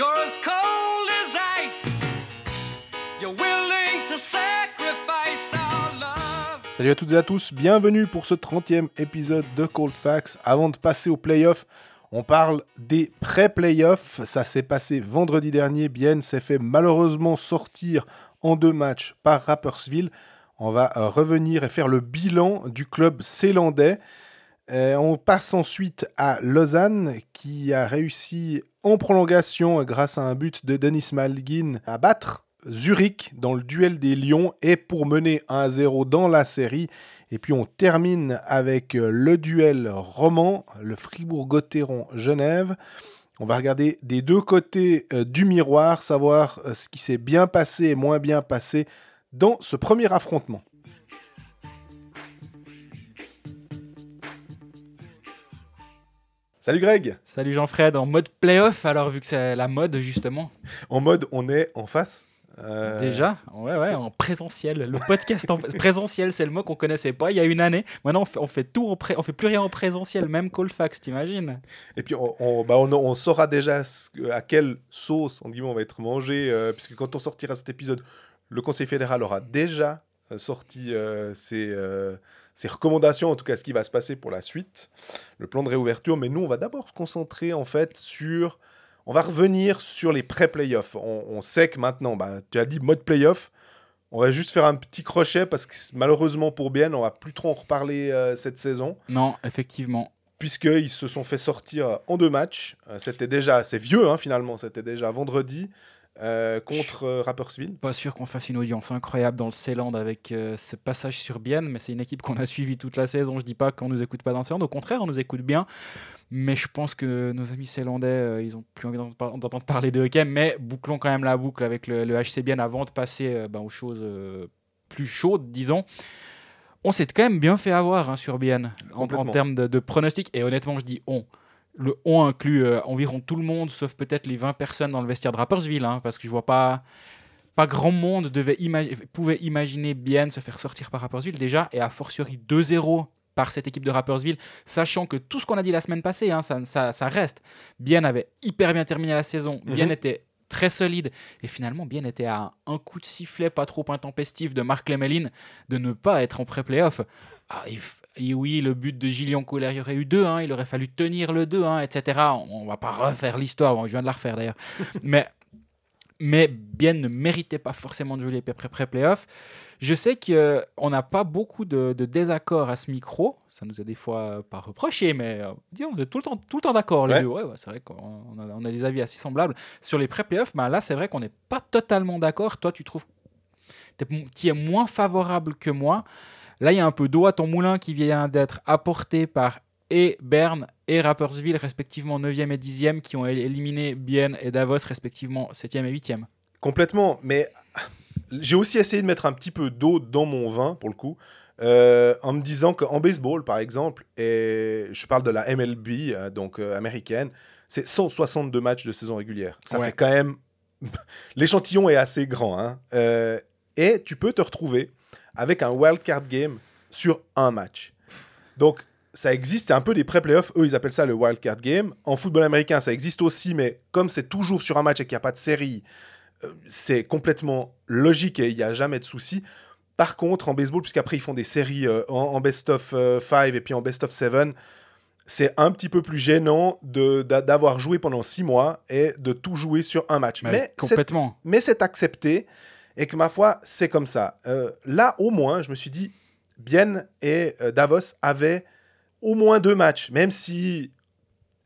You're as cold as ice. You're willing to sacrifice our love. Salut à toutes et à tous, bienvenue pour ce 30e épisode de Cold Facts. Avant de passer aux playoffs, on parle des pré-playoffs. Ça s'est passé vendredi dernier. Bien s'est fait malheureusement sortir en deux matchs par Rappersville. On va revenir et faire le bilan du club zélandais. Euh, on passe ensuite à Lausanne qui a réussi en prolongation grâce à un but de Denis Malgin à battre Zurich dans le duel des Lions et pour mener 1-0 dans la série. Et puis on termine avec euh, le duel roman, le Fribourg-Gotteron-Genève. On va regarder des deux côtés euh, du miroir, savoir ce qui s'est bien passé et moins bien passé dans ce premier affrontement. Salut Greg Salut Jean-Fred, en mode playoff alors vu que c'est la mode justement. En mode on est en face euh, Déjà? Ouais, ouais, en présentiel. Le podcast en présentiel, c'est le mot qu'on connaissait pas il y a une année. Maintenant, on fait, on fait tout en pré... on fait plus rien en présentiel, même Colfax, t'imagines? Et puis, on, on, bah on, on, saura déjà à quelle sauce on, on va être mangé, euh, puisque quand on sortira cet épisode, le Conseil fédéral aura déjà euh, sorti euh, ses, ses, recommandations, en tout cas ce qui va se passer pour la suite, le plan de réouverture. Mais nous, on va d'abord se concentrer en fait sur on va revenir sur les pré-playoffs. On, on, sait que maintenant, bah, tu as dit mode playoff. On va juste faire un petit crochet parce que malheureusement pour Bien, on va plus trop en reparler euh, cette saison. Non, effectivement. Puisqu'ils se sont fait sortir en deux matchs. Euh, c'était déjà, c'est vieux hein, finalement, c'était déjà vendredi. Euh, contre euh. Pas sûr qu'on fasse une audience incroyable dans le Ceyland avec euh, ce passage sur Bienne, mais c'est une équipe qu'on a suivie toute la saison. Je dis pas qu'on nous écoute pas dans le Ceyland, au contraire, on nous écoute bien. Mais je pense que nos amis ceylandais, euh, ils ont plus envie d'entendre parler de hockey, mais bouclons quand même la boucle avec le, le HC Bienne avant de passer ben, aux choses plus chaudes, disons. On s'est quand même bien fait avoir hein, sur Bienne en, en, termes de, de pronostics, et honnêtement, je dis on le on inclut euh, environ tout le monde, sauf peut-être les 20 personnes dans le vestiaire de Rappersville, hein, parce que je vois pas, pas grand monde devait pouvait imaginer bien se faire sortir par Rappersville déjà, et a fortiori 2-0 par cette équipe de Rappersville, sachant que tout ce qu'on a dit la semaine passée, hein, ça, ça, ça, reste. Bien avait hyper bien terminé la saison, Bien mm -hmm. était très solide, et finalement Bien était à un coup de sifflet pas trop intempestif de Marc Lemeline de ne pas être en pré-playoff. Ah, et oui, le but de Gillian Colère, il y aurait eu 2-1, il aurait fallu tenir le 2-1, etc. On, ne va pas refaire l'histoire, bon, je viens de la refaire d'ailleurs. mais, mais Bien ne méritait pas forcément de jouer les pré-playoffs. Je sais qu'on n'a pas beaucoup de, de désaccords à ce micro. Ça nous a des fois pas reproché, mais euh, disons, vous êtes tout le temps, tout le temps d'accord, les ouais. deux. Ouais, ouais, c'est vrai qu'on a, on a, des avis assez semblables. Sur les pré-playoffs, bah, là, c'est vrai qu'on n'est pas totalement d'accord. Toi, tu trouves qui est moins favorable que moi. Là, il y a un peu d'eau à ton moulin qui vient d'être apporté par et Berne et Rappersville, respectivement 9e et 10e, qui ont éliminé Bienne et Davos, respectivement 7e et 8e. Complètement, mais j'ai aussi essayé de mettre un petit peu d'eau dans mon vin, pour le coup, euh, en me disant qu'en baseball, par exemple, et je parle de la MLB, euh, donc euh, américaine, c'est 162 matchs de saison régulière. Ça ouais. fait quand même... L'échantillon est assez grand. Hein. Euh, et tu peux te retrouver avec un wildcard game sur un match. Donc, ça existe, c'est un peu des pré-playoffs. Eux, ils appellent ça le wildcard game. En football américain, ça existe aussi, mais comme c'est toujours sur un match et qu'il n'y a pas de série, euh, c'est complètement logique et il n'y a jamais de souci. Par contre, en baseball, puisqu'après ils font des séries euh, en, en, best of 5 euh, et puis en best of 7, c'est un petit peu plus gênant d'avoir joué pendant 6 mois et de tout jouer sur un match. Mais, mais complètement. Mais c'est accepté et que ma foi, c'est comme ça. Euh, là, au moins, je me suis dit, Bienne et euh, Davos avaient au moins deux matchs, même si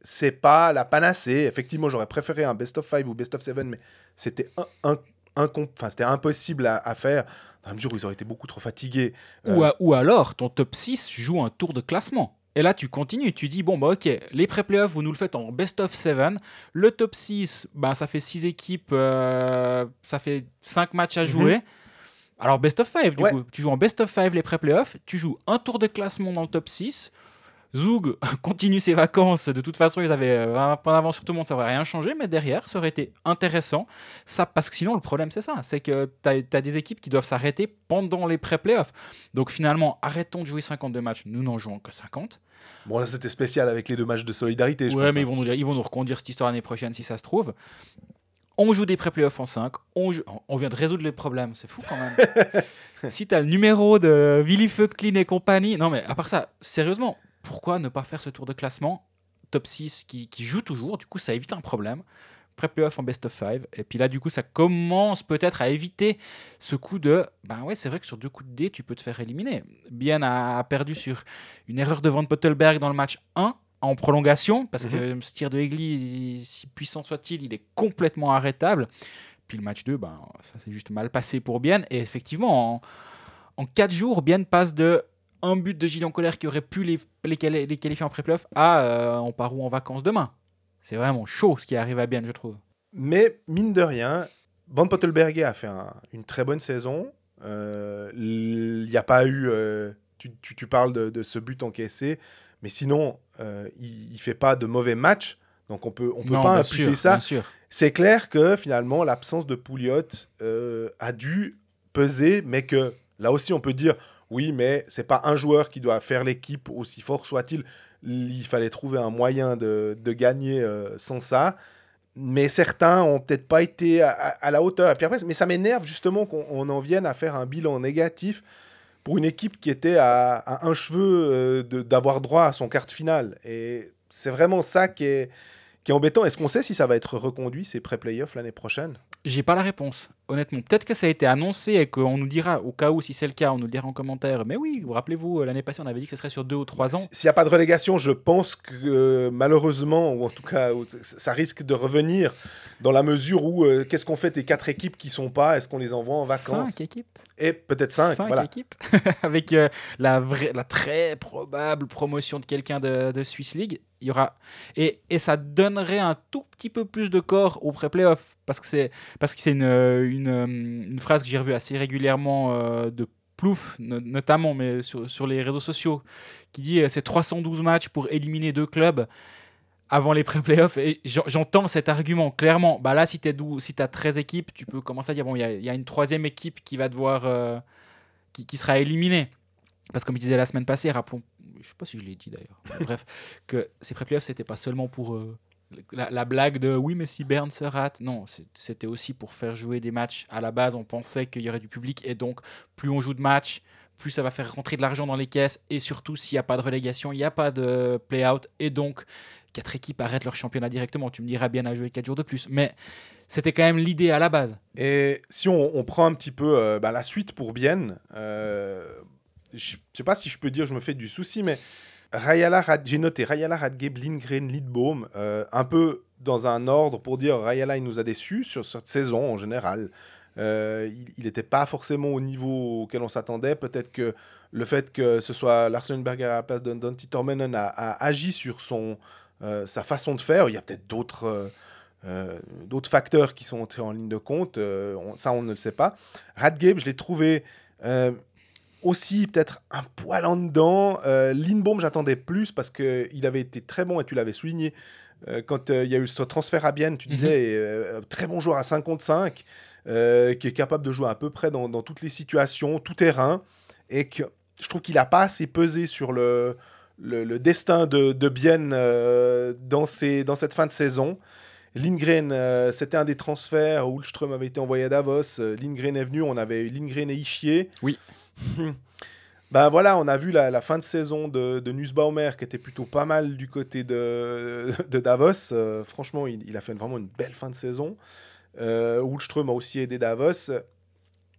c'est pas la panacée. Effectivement, j'aurais préféré un best of 5 ou best of 7, mais c'était un, un, un, enfin, impossible à, à, faire dans la mesure où ils auraient été beaucoup trop fatigués. Euh... Ou, à, ou alors, ton top 6 joue un tour de classement. Et là, tu continues, tu dis, bon, bah ok, les pré-playoffs, vous nous le faites en best of 7. Le top 6, bah, ça fait 6 équipes, euh, ça fait 5 matchs à jouer. Mm -hmm. Alors, best of 5, du ouais. coup, tu joues en best of 5 les pré-playoffs, tu joues un tour de classement dans le top 6. Zoug continue ses vacances. De toute façon, ils avaient 20 points d'avance sur tout le monde, ça n'aurait rien changé, mais derrière, ça aurait été intéressant. Ça, parce que sinon, le problème, c'est ça c'est que tu as, as, des équipes qui doivent s'arrêter pendant les pré-playoffs. Donc finalement, arrêtons de jouer 52 matchs. Nous n'en jouons que 50. Bon, là, c'était spécial avec les deux matchs de solidarité. Je ouais, pense, mais hein. ils, vont nous, ils vont nous reconduire cette histoire l'année prochaine si ça se trouve. On joue des pré-playoffs en 5. On, joue- on vient de résoudre les problèmes. C'est fou quand même. si tu as le numéro de Willy Feuchtlin et compagnie. Non, mais à part ça, sérieusement, pourquoi ne pas faire ce tour de classement top 6 qui, qui joue toujours Du coup, ça évite un problème. Pré-playoff en best of 5. Et puis là, du coup, ça commence peut-être à éviter ce coup de. Ben ouais, c'est vrai que sur deux coups de dé, tu peux te faire éliminer. Bien a, perdu sur une erreur de Van Pottelberg dans le match 1 en prolongation, parce que ce tir de Egli, si puissant soit-il, il est complètement arrêtable. Puis le match 2, ben, ça s'est juste mal passé pour Bien. Et effectivement, en, en 4 jours, Bien passe de un but de Gillian Colère qui aurait pu les, les, quali- les qualifier en pré-playoff à euh, on part où en vacances demain? C'est vraiment chaud ce qui arrive à Bien, je trouve. Mais mine de rien, Van Pottelberger a fait un- une très bonne saison. Euh, Il n'y a pas eu. euh, tu, tu- tu parles de, de ce but encaissé, mais sinon, il ne fait pas de mauvais matchs. Donc on peut, on peut Non, pas imputer sûr, ça. C'est clair que finalement, l'absence de Pouliot a dû peser, mais que là aussi, on peut dire oui, mais c'est pas un joueur qui doit faire l'équipe, aussi fort soit-il. Il fallait trouver un moyen de, de gagner euh, sans ça. Mais certains ont peut-être pas été à, la hauteur. Puis après, mais ça m'énerve justement qu'on on en vienne à faire un bilan négatif pour une équipe qui était à, un cheveu euh, d'avoir droit à son quart de finale. Et c'est vraiment ça qui est, qui est embêtant. Est-ce qu'on sait si ça va être reconduit, ces pré-playoffs, l'année prochaine? J'ai pas la réponse, honnêtement. Peut-être que ça a été annoncé et qu'on nous dira, au cas où, si c'est le cas, on nous le dira en commentaire. Mais oui, vous rappelez-vous, euh, l'année passée, on avait dit que ce serait sur deux ou trois ans. S'il n'y a pas de relégation, je pense que euh, malheureusement, ou en tout cas, ça risque de revenir dans la mesure où euh, qu'est-ce qu'on fait des quatre équipes qui sont pas? Est-ce qu'on les envoie en vacances? Cinq équipes. Et peut-être cinq. Cinq voilà. équipes. Avec euh, la, vraie, la très probable promotion de quelqu'un de, de Swiss League. Il y aura... et, et ça donnerait un tout petit peu plus de corps au pré-playoff. Parce que c'est parce que c'est une, une, euh, phrase que j'ai revue assez régulièrement euh, de Plouf, no- notamment, mais sur, sur les réseaux sociaux, qui dit euh, c'est 312 matchs pour éliminer deux clubs avant les pré-playoffs. Et j'en- j'entends cet argument clairement. Bah là, si tu si as 13 équipes, tu peux commencer à dire bon, il y, a- il y a une troisième équipe qui va devoir. euh, qui, qui sera éliminée. Parce que comme je disais la semaine passée, rappelons, je sais pas si je l'ai dit d'ailleurs, bref, que ces pré-playoffs, c'était pas seulement pour euh, la, la blague de oui, mais si Berne se rate. Non, c'était aussi pour faire jouer des matchs. À la base, on pensait qu'il y aurait du public et donc plus on joue de matchs, plus ça va faire rentrer de l'argent dans les caisses et surtout s'il n'y a pas de relégation, il n'y a pas de play-out et donc quatre équipes arrêtent leur championnat directement. Tu me diras bien à jouer quatre jours de plus, mais c'était quand même l'idée à la base. Et si on, on prend un petit peu euh, bah, la suite pour Bienne, euh, je ne sais pas si je peux dire je me fais du souci, mais j'ai noté Rayala, Radgeb, Lindgren, Lidbaum, euh, un peu dans un ordre pour dire Rayala, il nous a déçus sur cette saison en général. Euh, il n'était pas forcément au niveau auquel on s'attendait. Peut-être que le fait que ce soit Larsenberger à la place de Dante Tormenon a, agi sur son, euh, sa façon de faire. Il y a peut-être d'autres facteurs qui sont entrés en ligne de compte. ça, on ne le sait pas. Radgeb, je l'ai trouvé aussi peut-être un poil en dedans. Euh, Lindbaum, j'attendais plus parce qu'il avait été très bon et tu l'avais souligné. euh, quand euh, il y a eu ce transfert à Bienne, tu disais euh, très bon joueur à 5 contre 5, euh, qui est capable de jouer à peu près dans, dans toutes les situations, tout terrain, et que je trouve qu'il n'a pas assez pesé sur le, le, le destin de, de Bienne dans, dans cette fin de saison. Lindgren, euh, c'était un des transferts. Ulström avait été envoyé à Davos. euh, Lindgren est venu. On avait eu Lindgren et Ischier. Oui. ben voilà, on a vu la, la fin de saison de, de Nussbaumer qui était plutôt pas mal du côté de, de Davos. Euh, franchement, il, il a fait vraiment une belle fin de saison. Euh, a aussi aidé Davos.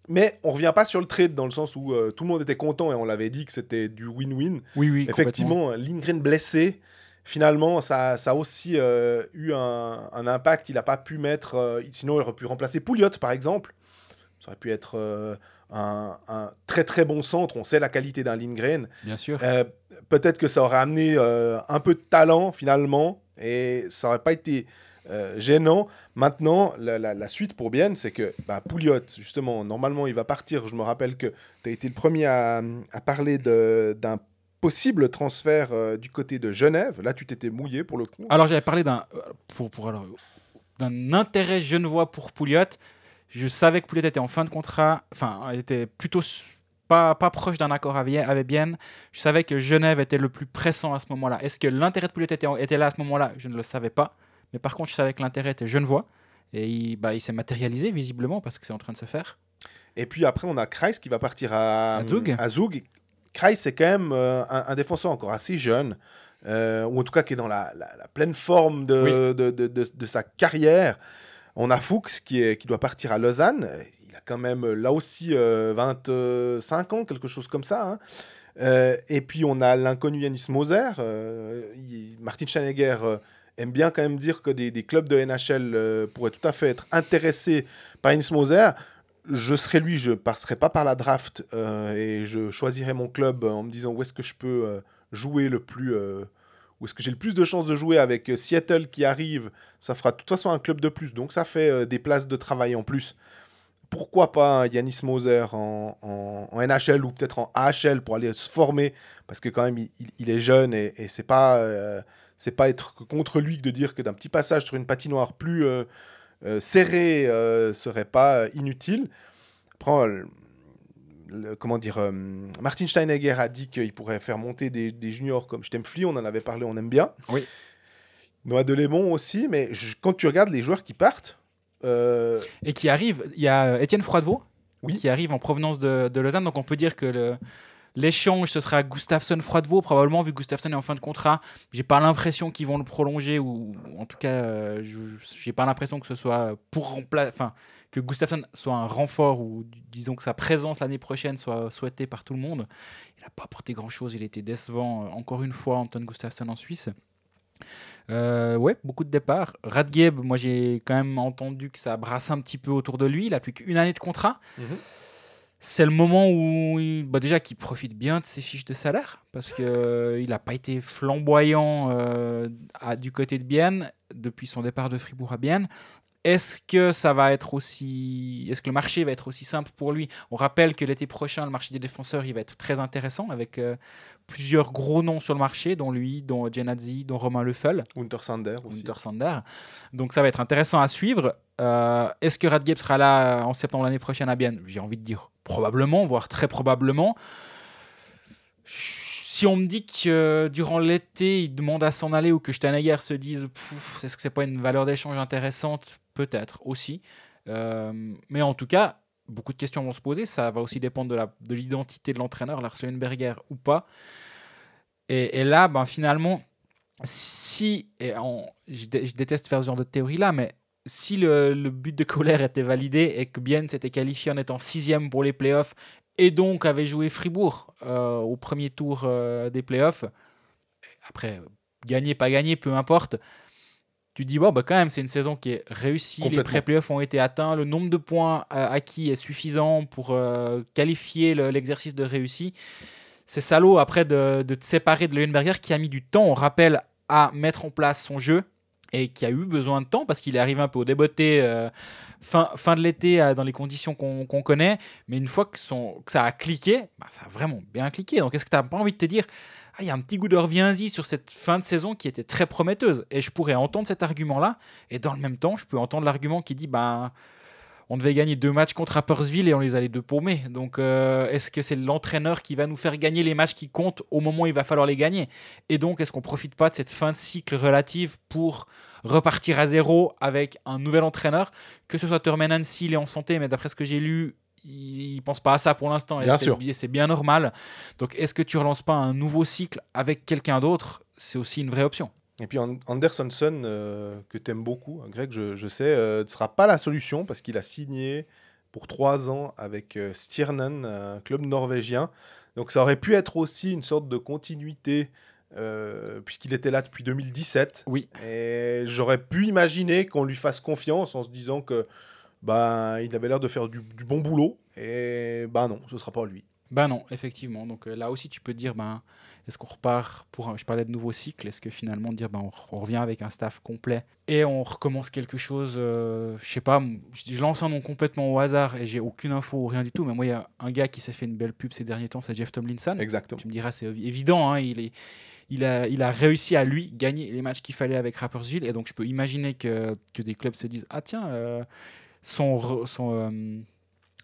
Mais on revient pas sur le trade dans le sens où euh, tout le monde était content et on l'avait dit que c'était du win-win. Oui, oui, Effectivement, Lindgren blessé, finalement, ça, ça a aussi euh, eu un, un impact. Il n'a pas pu mettre. sinon, il aurait pu remplacer Pouliot, par exemple. Ça aurait pu être un, un très très bon centre. On sait la qualité d'un Lindgren. bien sûr. Euh, Peut-être que ça aurait amené euh, un peu de talent, finalement, et ça aurait pas été euh, gênant. Maintenant, la, la- la suite pour Bienne, c'est que bah, Pouliot, justement, normalement, il va partir. Je me rappelle que tu as été le premier à, à parler d'un possible transfert du côté de Genève. Là, tu t'étais mouillé pour le coup. Alors j'avais parlé d'un pour, pour alors, d'un intérêt genevois pour Pouliot. Je savais que Pouliot était en fin de contrat, enfin était plutôt pas, pas proche d'un accord avec Bienne. Je savais que Genève était le plus pressant à ce moment-là. Est-ce que l'intérêt de Pouliot était, était là à ce moment-là? Je ne le savais pas. Mais par contre, je savais que l'intérêt était genevois. Et il, bah, il s'est matérialisé visiblement parce que c'est en train de se faire. Et puis après, on a Kreis qui va partir à, À Zug. à Zug. Kreis, c'est quand même euh, un, un défenseur encore assez jeune, euh, ou en tout cas qui est dans la, la- la pleine forme de, Oui. de, de- de- de sa carrière. On a Fuchs qui, est, qui doit partir à Lausanne. Il a quand même euh, là aussi euh, 25 ans, quelque chose comme ça. hein. Euh, et puis on a l'inconnu Yanis Moser. Euh, Martin Scheinegger euh, aime bien quand même dire que des, clubs de NHL pourraient tout à fait être intéressés par Yanis Moser. Je serais lui, je passerai pas par la draft et je choisirais mon club en me disant où est-ce que je peux jouer le plus. Où est-ce que j'ai le plus de chances de jouer avec euh, Seattle qui arrive Ça fera de toute façon un club de plus. Donc ça fait euh, des places de travail en plus. Pourquoi pas un Yanis Moser en, en- NHL ou peut-être en AHL pour aller se former Parce que quand même, il, est jeune et, et c'est pas, euh, pas être contre lui que de dire que d'un petit passage sur une patinoire plus euh, euh, serrée serait pas inutile. Après, le- comment dire, euh, Martin Steinegger a dit qu'il pourrait faire monter des, des juniors comme Stempfli, on en avait parlé, on aime bien. Oui. Noah Delémont aussi, mais je- quand tu regardes les joueurs qui partent, euh, Et qui arrive, il y a euh, Étienne Froidevaux Oui. qui arrive en provenance de, de Lausanne. Donc on peut dire que le- l'échange, ce sera Gustafsson-Froidevaux, probablement, vu que Gustafsson est en fin de contrat. J'ai pas l'impression qu'ils vont le prolonger, ou en tout cas, euh, je j'ai pas l'impression que ce soit pour remplacer. Enfin, que Gustafsson soit un renfort, ou disons que sa présence l'année prochaine soit souhaitée par tout le monde. Il n'a pas apporté grand-chose, il était décevant, euh, encore une fois, Anton Gustafsson en Suisse. Euh, ouais, beaucoup de départs. Radgeb, moi j'ai quand même entendu que ça brasse un petit peu autour de lui. Il a plus qu'une année de contrat. Mhm. C'est le moment où, il- bah déjà, qu'il profite bien de ses fiches de salaire parce que euh, il n'a pas été flamboyant euh, à- du côté de Bienne depuis son départ de Fribourg à Bienne. Est-ce que ça va être aussi, est-ce que le marché va être aussi simple pour lui? On rappelle que l'été prochain, le marché des défenseurs, il va être très intéressant avec euh, plusieurs gros noms sur le marché, dont lui, dont Genadzi, dont Romain Leffel. Hunter Sander aussi. Hunter Sander. Donc ça va être intéressant à suivre. Euh, Est-ce que Radgeb sera là en septembre l'année prochaine à Bienne? J'ai envie de dire probablement, voire très probablement. Si on me dit que euh, durant l'été, il demande à s'en aller ou que Steinegger se dise est-ce que c'est pas une valeur d'échange intéressante? Peut-être aussi. Euh, mais en tout cas, beaucoup de questions vont se poser. Ça va aussi dépendre de l'identité de l'entraîneur, Lars Leuenberger ou pas. Et, là, ben, finalement, si, je, dé- je déteste faire ce genre de théorie là, mais si le, but de Kohler était validé et que Bien s'était qualifié en étant sixième pour les playoffs et donc avait joué Fribourg euh, au premier tour euh, des playoffs, après, gagner, pas gagner, peu importe, tu dis, bon, bah, quand même, c'est une saison qui est réussie, les pré-playoffs ont été atteints, le nombre de points euh, acquis est suffisant pour euh, qualifier le- l'exercice de réussi. C'est salaud après de, de te séparer de Leuenberger qui a mis du temps, on rappelle, à mettre en place son jeu et qui a eu besoin de temps parce qu'il est arrivé un peu au déboté euh, fin, fin de l'été euh, dans les conditions qu'on connaît. Mais une fois que, ça a cliqué, bah, ça a vraiment bien cliqué. Donc est-ce que tu n'as pas envie de te dire, ah, il y a un petit goût de reviens-y sur cette fin de saison qui était très prometteuse Et je pourrais entendre cet argument-là et dans le même temps, je peux entendre l'argument qui dit, bah, on devait gagner deux matchs contre Rappersville et on les a les deux paumés. Donc, euh, est-ce que c'est l'entraîneur qui va nous faire gagner les matchs qui comptent au moment où il va falloir les gagner? Et donc, est-ce qu'on profite pas de cette fin de cycle relative pour repartir à zéro avec un nouvel entraîneur? Que ce soit Thurman Hansi, il est en santé, mais d'après ce que j'ai lu, il pense pas à ça pour l'instant. et Bien sûr. C'est bien normal. Donc, est-ce que tu relances pas un nouveau cycle avec quelqu'un d'autre? C'est aussi une vraie option. Et puis An- Andersonson, euh, que tu aimes beaucoup, hein, Greg, je, je sais, euh, ne sera pas la solution parce qu'il a signé pour trois ans avec euh, Stjernen, un club norvégien. Donc ça aurait pu être aussi une sorte de continuité euh, puisqu'il était là depuis 2017. Oui. Et j'aurais pu imaginer qu'on lui fasse confiance en se disant que bah, il avait l'air de faire du, du bon boulot. Et bah non, ce sera pas lui. Ben non, effectivement. Donc là aussi, tu peux te dire, ben, est-ce qu'on repart pour un, je parlais de nouveau cycle, est-ce que finalement dire, ben, on, re- on revient avec un staff complet et on recommence quelque chose, euh, je sais pas, je, je lance un nom complètement au hasard et j'ai aucune info ou rien du tout, mais moi, il y a un gars qui s'est fait une belle pub ces derniers temps, c'est Jeff Tomlinson. Exactement. Tu me diras, c'est évi- évident, hein, il, est, il, a, il a réussi à lui gagner les matchs qu'il fallait avec Rappersville, et donc je peux imaginer que, que des clubs se disent Ah, tiens, euh, son, euh,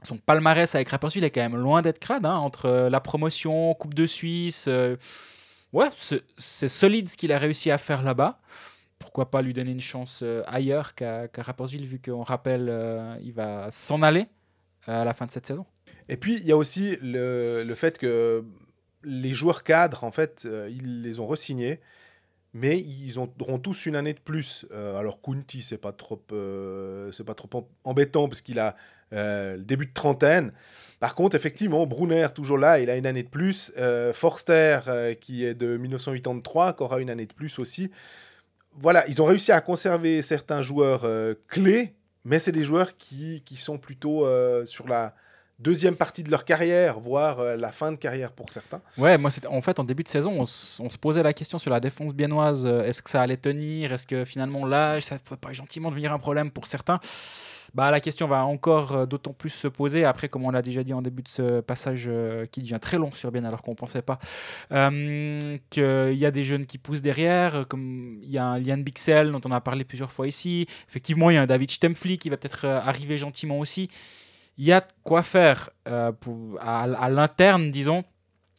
son palmarès avec Rapperswil est quand même loin d'être crade, hein, entre euh, la promotion, Coupe de Suisse. euh, ouais, c'est solide ce qu'il a réussi à faire là-bas. pourquoi pas lui donner une chance euh, ailleurs qu'à Rapperswil, vu qu'on rappelle, euh, il va s'en aller à la fin de cette saison. Et puis, il y a aussi le, le fait que les joueurs cadres, en fait, ils les ont re-signés, mais ils ont- auront tous une année de plus. Alors, Kunti, c'est pas trop, c'est pas trop em- embêtant parce qu'il a euh, début de trentaine. Par contre, effectivement, Brunner, toujours là, il a une année de plus. Euh, Forster, euh, qui est de 1983, qui aura une année de plus aussi. Voilà, ils ont réussi à conserver certains joueurs euh, clés, mais c'est des joueurs qui, qui sont plutôt sur la deuxième partie de leur carrière, voire la fin de carrière pour certains. Ouais, moi, en fait, en début de saison, on, se posait la question sur la défense biennoise. Est-ce que ça allait tenir? Est-ce que finalement l'âge, ça peut pas gentiment devenir un problème pour certains? Bah, La question va encore euh, d'autant plus se poser. Après, comme on l'a déjà dit en début de ce passage euh, qui devient très long sur Bien alors qu'on pensait pas, euh, qu'il y a des jeunes qui poussent derrière, comme il y a un Lian Bixel dont on a parlé plusieurs fois ici. Effectivement, il y a un David Stempfli qui va peut-être arriver gentiment aussi. Il y a quoi faire à, l'interne, disons.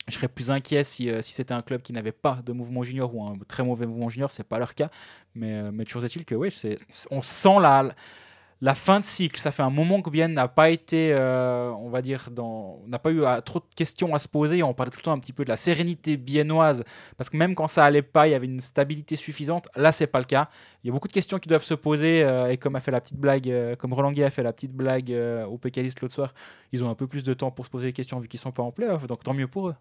Je serais plus inquiet si, c'était un club qui n'avait pas de mouvement junior ou un très mauvais mouvement junior, c'est pas leur cas. Mais, euh, mais toujours est-il que oui, on sent la, la fin de cycle. Ça fait un moment que Bien n'a pas été, euh, on va dire, n'a pas eu euh, trop de questions à se poser. On parlait tout le temps un petit peu de la sérénité biennoise, parce que même quand ça allait pas, il y avait une stabilité suffisante. Là, c'est pas le cas. Il y a beaucoup de questions qui doivent se poser, euh, et comme a fait la petite blague, euh, comme Roland a fait la petite blague au Pécaliste l'autre soir, ils ont un peu plus de temps pour se poser des questions vu qu'ils sont pas en playoff, donc tant mieux pour eux.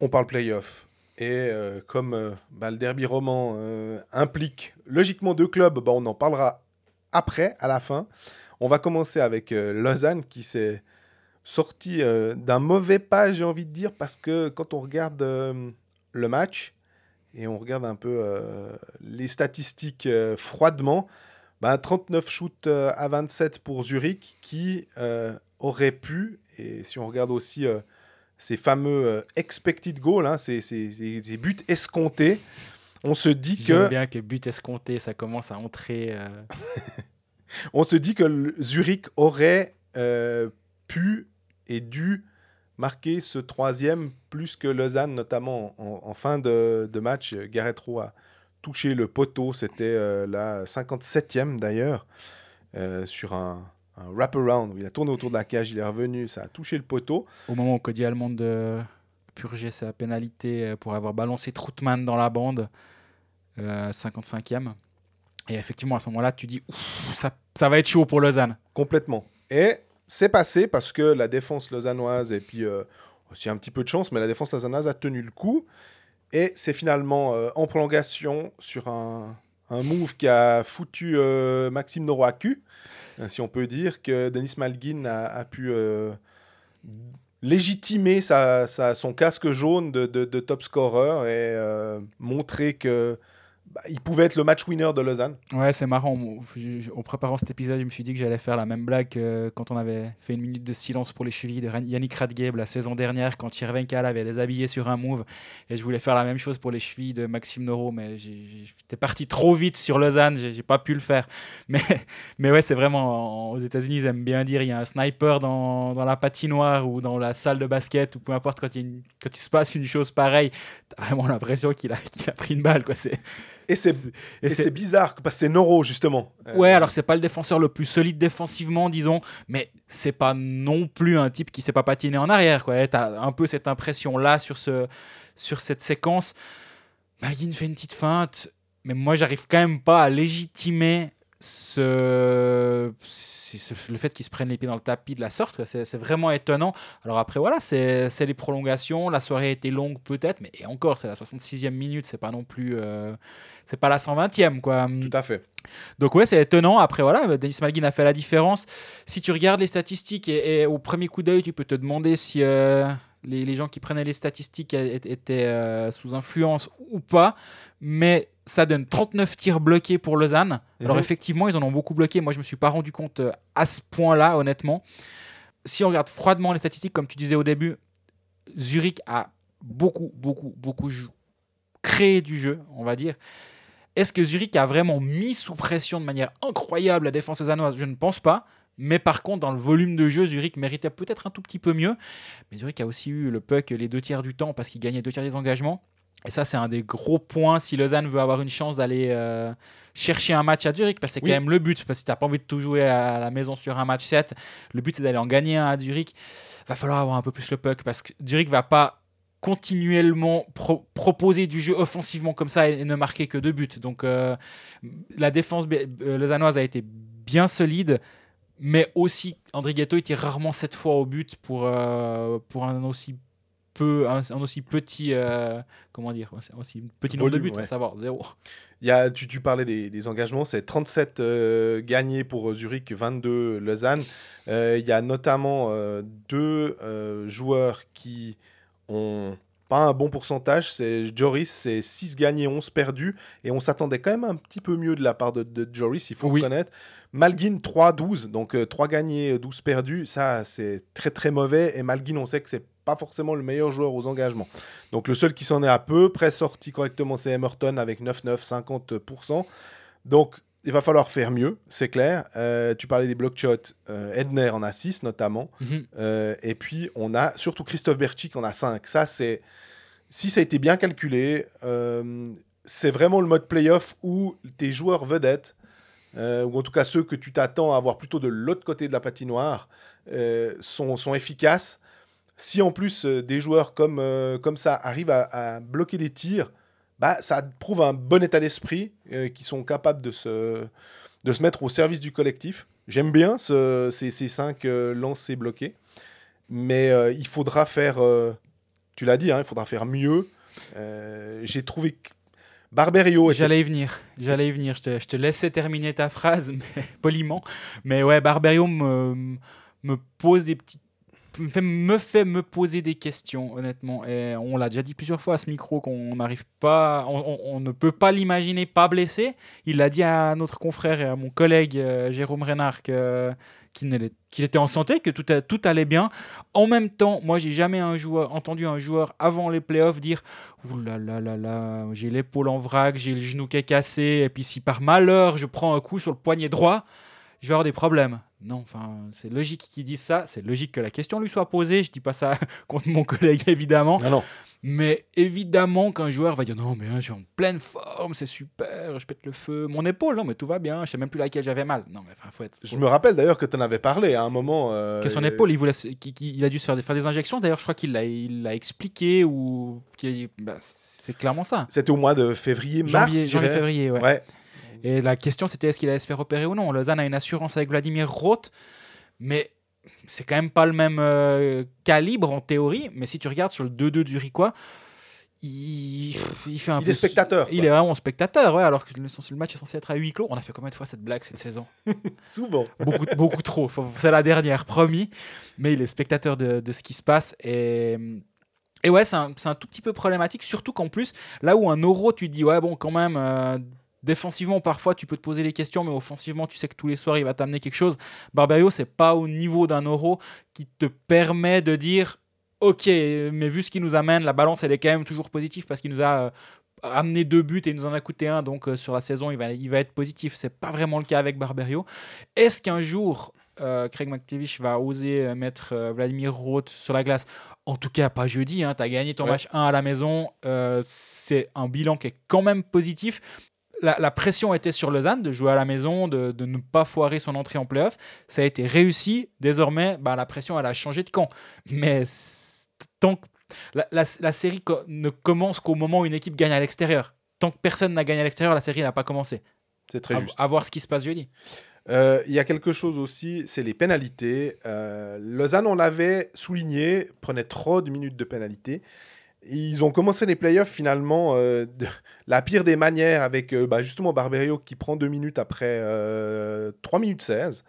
On parle playoff. Et euh, comme euh, bah, le derby roman euh, implique logiquement deux clubs, bah, on en parlera après, à la fin. On va commencer avec Lausanne qui s'est sorti d'un mauvais pas, j'ai envie de dire, parce que quand on regarde le match et on regarde un peu les statistiques froidement, bah, 39 shoots euh, à 27 pour Zurich qui aurait pu, et si on regarde aussi ces fameux euh, expected goals, hein, ces, ces- ces- ces buts escomptés, on se dit que bien que but escompté, ça commence à entrer. euh, on se dit que Zurich aurait euh, pu et dû marquer ce troisième plus que Lausanne, notamment en, en fin de, de match. Gareth Rowe a touché le poteau, c'était la 57e d'ailleurs, sur un, un wraparound où il a tourné autour de la cage, il est revenu, ça a touché le poteau. au moment où Cody Almond euh, purgeait sa pénalité euh, pour avoir balancé Troutman dans la bande, euh, 55e. Et effectivement, à ce moment-là, tu dis, Ouf, ça, ça va être chaud pour Lausanne. Complètement. Et c'est passé parce que la défense lausannoise, et puis euh, aussi un petit peu de chance, mais la défense lausannoise a tenu le coup. Et c'est finalement euh, en prolongation sur un, un move qui a foutu euh, Maxime Noro à cul, euh, si on peut dire, que Denis Malguin a, pu euh, légitimer son casque jaune de, de- de top scorer et euh, montrer que bah, il pouvait être le match winner de Lausanne. Ouais, c'est marrant. En préparant cet épisode, je me suis dit que j'allais faire la même blague que quand on avait fait une minute de silence pour les chevilles de Yannick Radgeb la saison dernière, quand Chirvenka l'avait déshabillé sur un move. Et je voulais faire la même chose pour les chevilles de Maxime Noro, mais j'étais parti trop vite sur Lausanne, j'ai pas pu le faire. Mais, mais ouais, c'est vraiment. Aux États-Unis, ils aiment bien dire il y a un sniper dans, dans la patinoire ou dans la salle de basket, ou peu importe, quand il, quand il se passe une chose pareille, t'as vraiment l'impression qu'il a, qu'il a pris une balle. Quoi. C'est- Et c'est bizarre, parce que c'est Noro, justement. Euh, Ouais, alors c'est pas le défenseur le plus solide défensivement, disons, mais c'est pas non plus un type qui sait pas patiner en arrière. Quoi. T'as un peu cette impression-là sur, ce, sur cette séquence. Malguin fait une petite feinte, mais moi j'arrive quand même pas à légitimer ce, le fait qu'il se prenne les pieds dans le tapis de la sorte. C'est vraiment étonnant. Alors après, voilà, c'est c'est les prolongations. La soirée a été longue peut-être, mais et encore, c'est la 66e minute, c'est pas non plus. euh, c'est pas la 120e, quoi. Tout à fait. Donc ouais, c'est étonnant. Après voilà, Denis Malguin a fait la différence. Si tu regardes les statistiques et, et au premier coup d'œil, tu peux te demander si euh, les, les gens qui prenaient les statistiques étaient euh, sous influence ou pas. Mais ça donne 39 tirs bloqués pour Lausanne. Alors effectivement, ils en ont beaucoup bloqué. Moi, je me suis pas rendu compte euh, à ce point-là, honnêtement. Si on regarde froidement les statistiques, comme tu disais au début, Zurich a beaucoup, beaucoup, beaucoup créé du jeu, on va dire. Est-ce que Zurich a vraiment mis sous pression de manière incroyable la défense lausannoise? Je ne pense pas. Mais par contre, dans le volume de jeu, Zurich méritait peut-être un tout petit peu mieux. Mais Zurich a aussi eu le puck les deux tiers du temps parce qu'il gagnait deux tiers des engagements. Et ça, c'est un des gros points si Lausanne veut avoir une chance d'aller euh, chercher un match à Zurich, parce que c'est Oui. quand même le but. Parce que si tu n'as pas envie de tout jouer à la maison sur un match 7, le but c'est d'aller en gagner un à Zurich. Va falloir avoir un peu plus le puck parce que Zurich va pas continuellement pro- proposer du jeu offensivement comme ça et, et ne marquer que deux buts. Donc euh, la défense euh, lausannoise a été bien solide, mais aussi André Ghetto était rarement sept fois au but pour, euh, pour un aussi peu un, un aussi petit euh, comment dire aussi petit nombre de buts ouais. à savoir zéro Il y a, tu, tu parlais des, des engagements, c'est 37 euh, gagnés pour Zurich, 22 Lausanne. Euh, il y a notamment euh, deux euh, joueurs qui ont pas un bon pourcentage. C'est Joris, c'est 6 gagnés, 11 perdus. Et on s'attendait quand même un petit peu mieux de la part de, de Joris, il faut Oui. reconnaître. Malguin, 3-12, donc 3 gagnés, 12 perdus. Ça, c'est très très mauvais. Et Malguin, on sait que c'est pas forcément le meilleur joueur aux engagements. Donc le seul qui s'en est à peu près sorti correctement, c'est Emerton avec 9-9, 50%. Donc il va falloir faire mieux, c'est clair. Euh, tu parlais des block shots, euh, Edner en a 6 notamment. Mhm. Euh, et puis on a surtout Christophe Berchi qui en a 5. Ça, c'est. Si ça a été bien calculé, euh, c'est vraiment le mode playoff où tes joueurs vedettes, ou en tout cas ceux que tu t'attends à avoir plutôt de l'autre côté de la patinoire, sont, sont efficaces. Si en plus des joueurs comme, comme ça arrivent à, à bloquer des tirs, bah, ça prouve un bon état d'esprit, euh, qui sont capables de se, de se mettre au service du collectif. J'aime bien ce- ces, ces cinq euh, lancers bloqués, mais euh, il faudra faire, euh, tu l'as dit, hein, il faudra faire mieux. Euh, J'ai trouvé que Barberio était J'allais y venir, j'allais y venir. Je te, je te laissais terminer ta phrase, mais, poliment. Mais ouais, Barberio me, me pose des petites. Me fait, me poser des questions, honnêtement. Et on l'a déjà dit plusieurs fois à ce micro qu'on n'arrive pas, on, ne peut pas l'imaginer pas blessé. Il l'a dit à notre confrère et à mon collègue euh, Jérôme Renard que- qu'il était en santé, que tout allait bien. En même temps, moi, j'ai jamais un joueur, entendu un joueur avant les playoffs dire Ouh là là là là, j'ai l'épaule en vrac, j'ai le genou qui est cassé, et puis si par malheur je prends un coup sur le poignet droit, je vais avoir des problèmes. Non, enfin, c'est logique qu'ils disent ça, c'est logique que la question lui soit posée, je dis pas ça contre mon collègue évidemment, Non, non. mais évidemment qu'un joueur va dire non, mais hein, je suis en pleine forme, c'est super, je pète le feu, mon épaule, non, mais tout va bien, je sais même plus laquelle j'avais mal. Non, mais enfin, faut être. Je me rappelle d'ailleurs que tu en avais parlé à un moment. euh, Que son épaule, il, voulait, a dû se faire des, faire des injections. D'ailleurs, je crois qu'il l'a, il expliqué ou bah, c'est clairement ça. C'était au mois de février, mars, Janvier, février, ouais. Ouais. Et la question, c'était est-ce qu'il allait se faire opérer ou non. Lausanne a une assurance avec Vladimir Roth, mais c'est quand même pas le même euh, calibre en théorie. Mais si tu regardes sur le 2-2 du Ricois, il, il fait un Il peu- est spectateur, Il quoi. est vraiment spectateur, ouais, alors que le, le match est censé être à huis clos. On a fait combien de fois cette blague cette saison? Souvent. beaucoup, beaucoup trop. C'est la dernière, promis. Mais il est spectateur de, de ce qui se passe. Et, et ouais, c'est un, un tout petit peu problématique, surtout qu'en plus, là où un euro, tu dis, ouais, bon, quand même, euh, défensivement, parfois, tu peux te poser des questions, mais offensivement, tu sais que tous les soirs, il va t'amener quelque chose. Barbario, c'est pas au niveau d'un euro qui te permet de dire, ok, mais vu ce qu'il nous amène, la balance, elle est quand même toujours positive parce qu'il nous a. euh, amené deux buts et il nous en a coûté un, donc euh, sur la saison, il va, il va être positif. C'est pas vraiment le cas avec Barberio. Est-ce qu'un jour, euh, Craig McTavish va oser mettre euh, Vladimir Roth sur la glace? En tout cas, pas jeudi. Hein, tu as gagné ton Ouais. match 1 à la maison. euh, c'est un bilan qui est quand même positif. La, la pression était sur Lausanne de jouer à la maison, de, de ne pas foirer son entrée en playoff. Ça a été réussi. Désormais, bah, la pression, elle a changé de camp. Mais tant que la, la- la série co- ne commence qu'au moment où une équipe gagne à l'extérieur. Tant que personne n'a gagné à l'extérieur, la série n'a pas commencé. C'est très À, juste. à voir ce qui se passe jeudi. Euh, Il y a quelque chose aussi, c'est les pénalités. Euh, Lausanne, on l'avait souligné, prenait trop de minutes de pénalité. Ils ont commencé les playoffs finalement euh, de la pire des manières avec euh, bah, justement Barberio qui prend 2 minutes après euh, 3 minutes 16.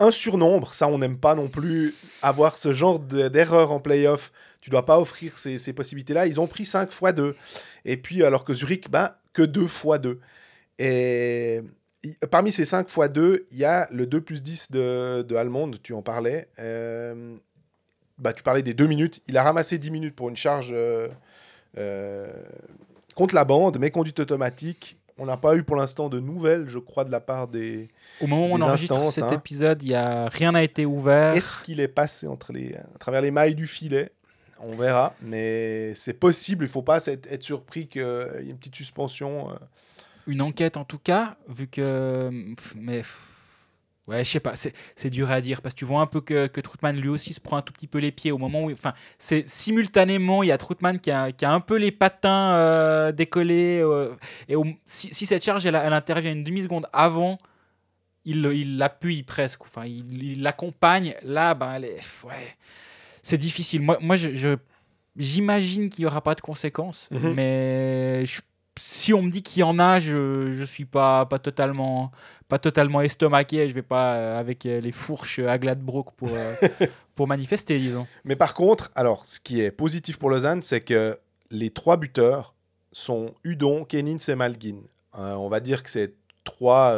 Un surnombre, ça on n'aime pas non plus avoir ce genre de- d'erreur en playoff. Tu dois pas offrir ces, possibilités-là. Ils ont pris 5 fois 2. Et puis alors que Zurich, bah, que 2 fois 2. Et parmi ces 5 fois 2, il y a le 2 plus 10 de, de tu en parlais. Bah, tu parlais des 2 minutes. Il a ramassé 10 minutes pour une charge euh, euh, contre la bande, mais conduite automatique. on n'a pas eu pour l'instant de nouvelles, je crois, de la part des. Au moment où on enregistre cet hein. épisode, y a rien n'a été ouvert. Est-ce qu'il est passé entre les, à travers les mailles du filet? On verra, mais c'est possible. Il faut pas être, surpris qu'il y ait une petite suspension. euh. Une enquête en tout cas, vu que. Mais. Ouais, je sais pas, c'est dur à dire parce que tu vois un peu que, que Troutman lui aussi se prend un tout petit peu les pieds au moment où. Enfin, c'est simultanément, il y a Troutman qui a, qui a un peu les patins euh, décollés. euh, et au- si, si cette charge elle, elle intervient une demi-seconde avant, il l'appuie presque. Enfin, il l'accompagne. Là, ben, elle est- ouais, c'est difficile. Moi, moi je, je- j'imagine qu'il n'y aura pas de conséquences, Mhm. mais je- si on me dit qu'il y en a, je je suis pas pas totalement pas totalement estomaqué. Je vais pas euh, avec euh, les fourches à Gladbrook pour euh, pour manifester, disons. Mais par contre, alors, ce qui est positif pour Lausanne, c'est que les trois buteurs sont Udon, Kenins et Malguin. Euh, on va dire que c'est trois.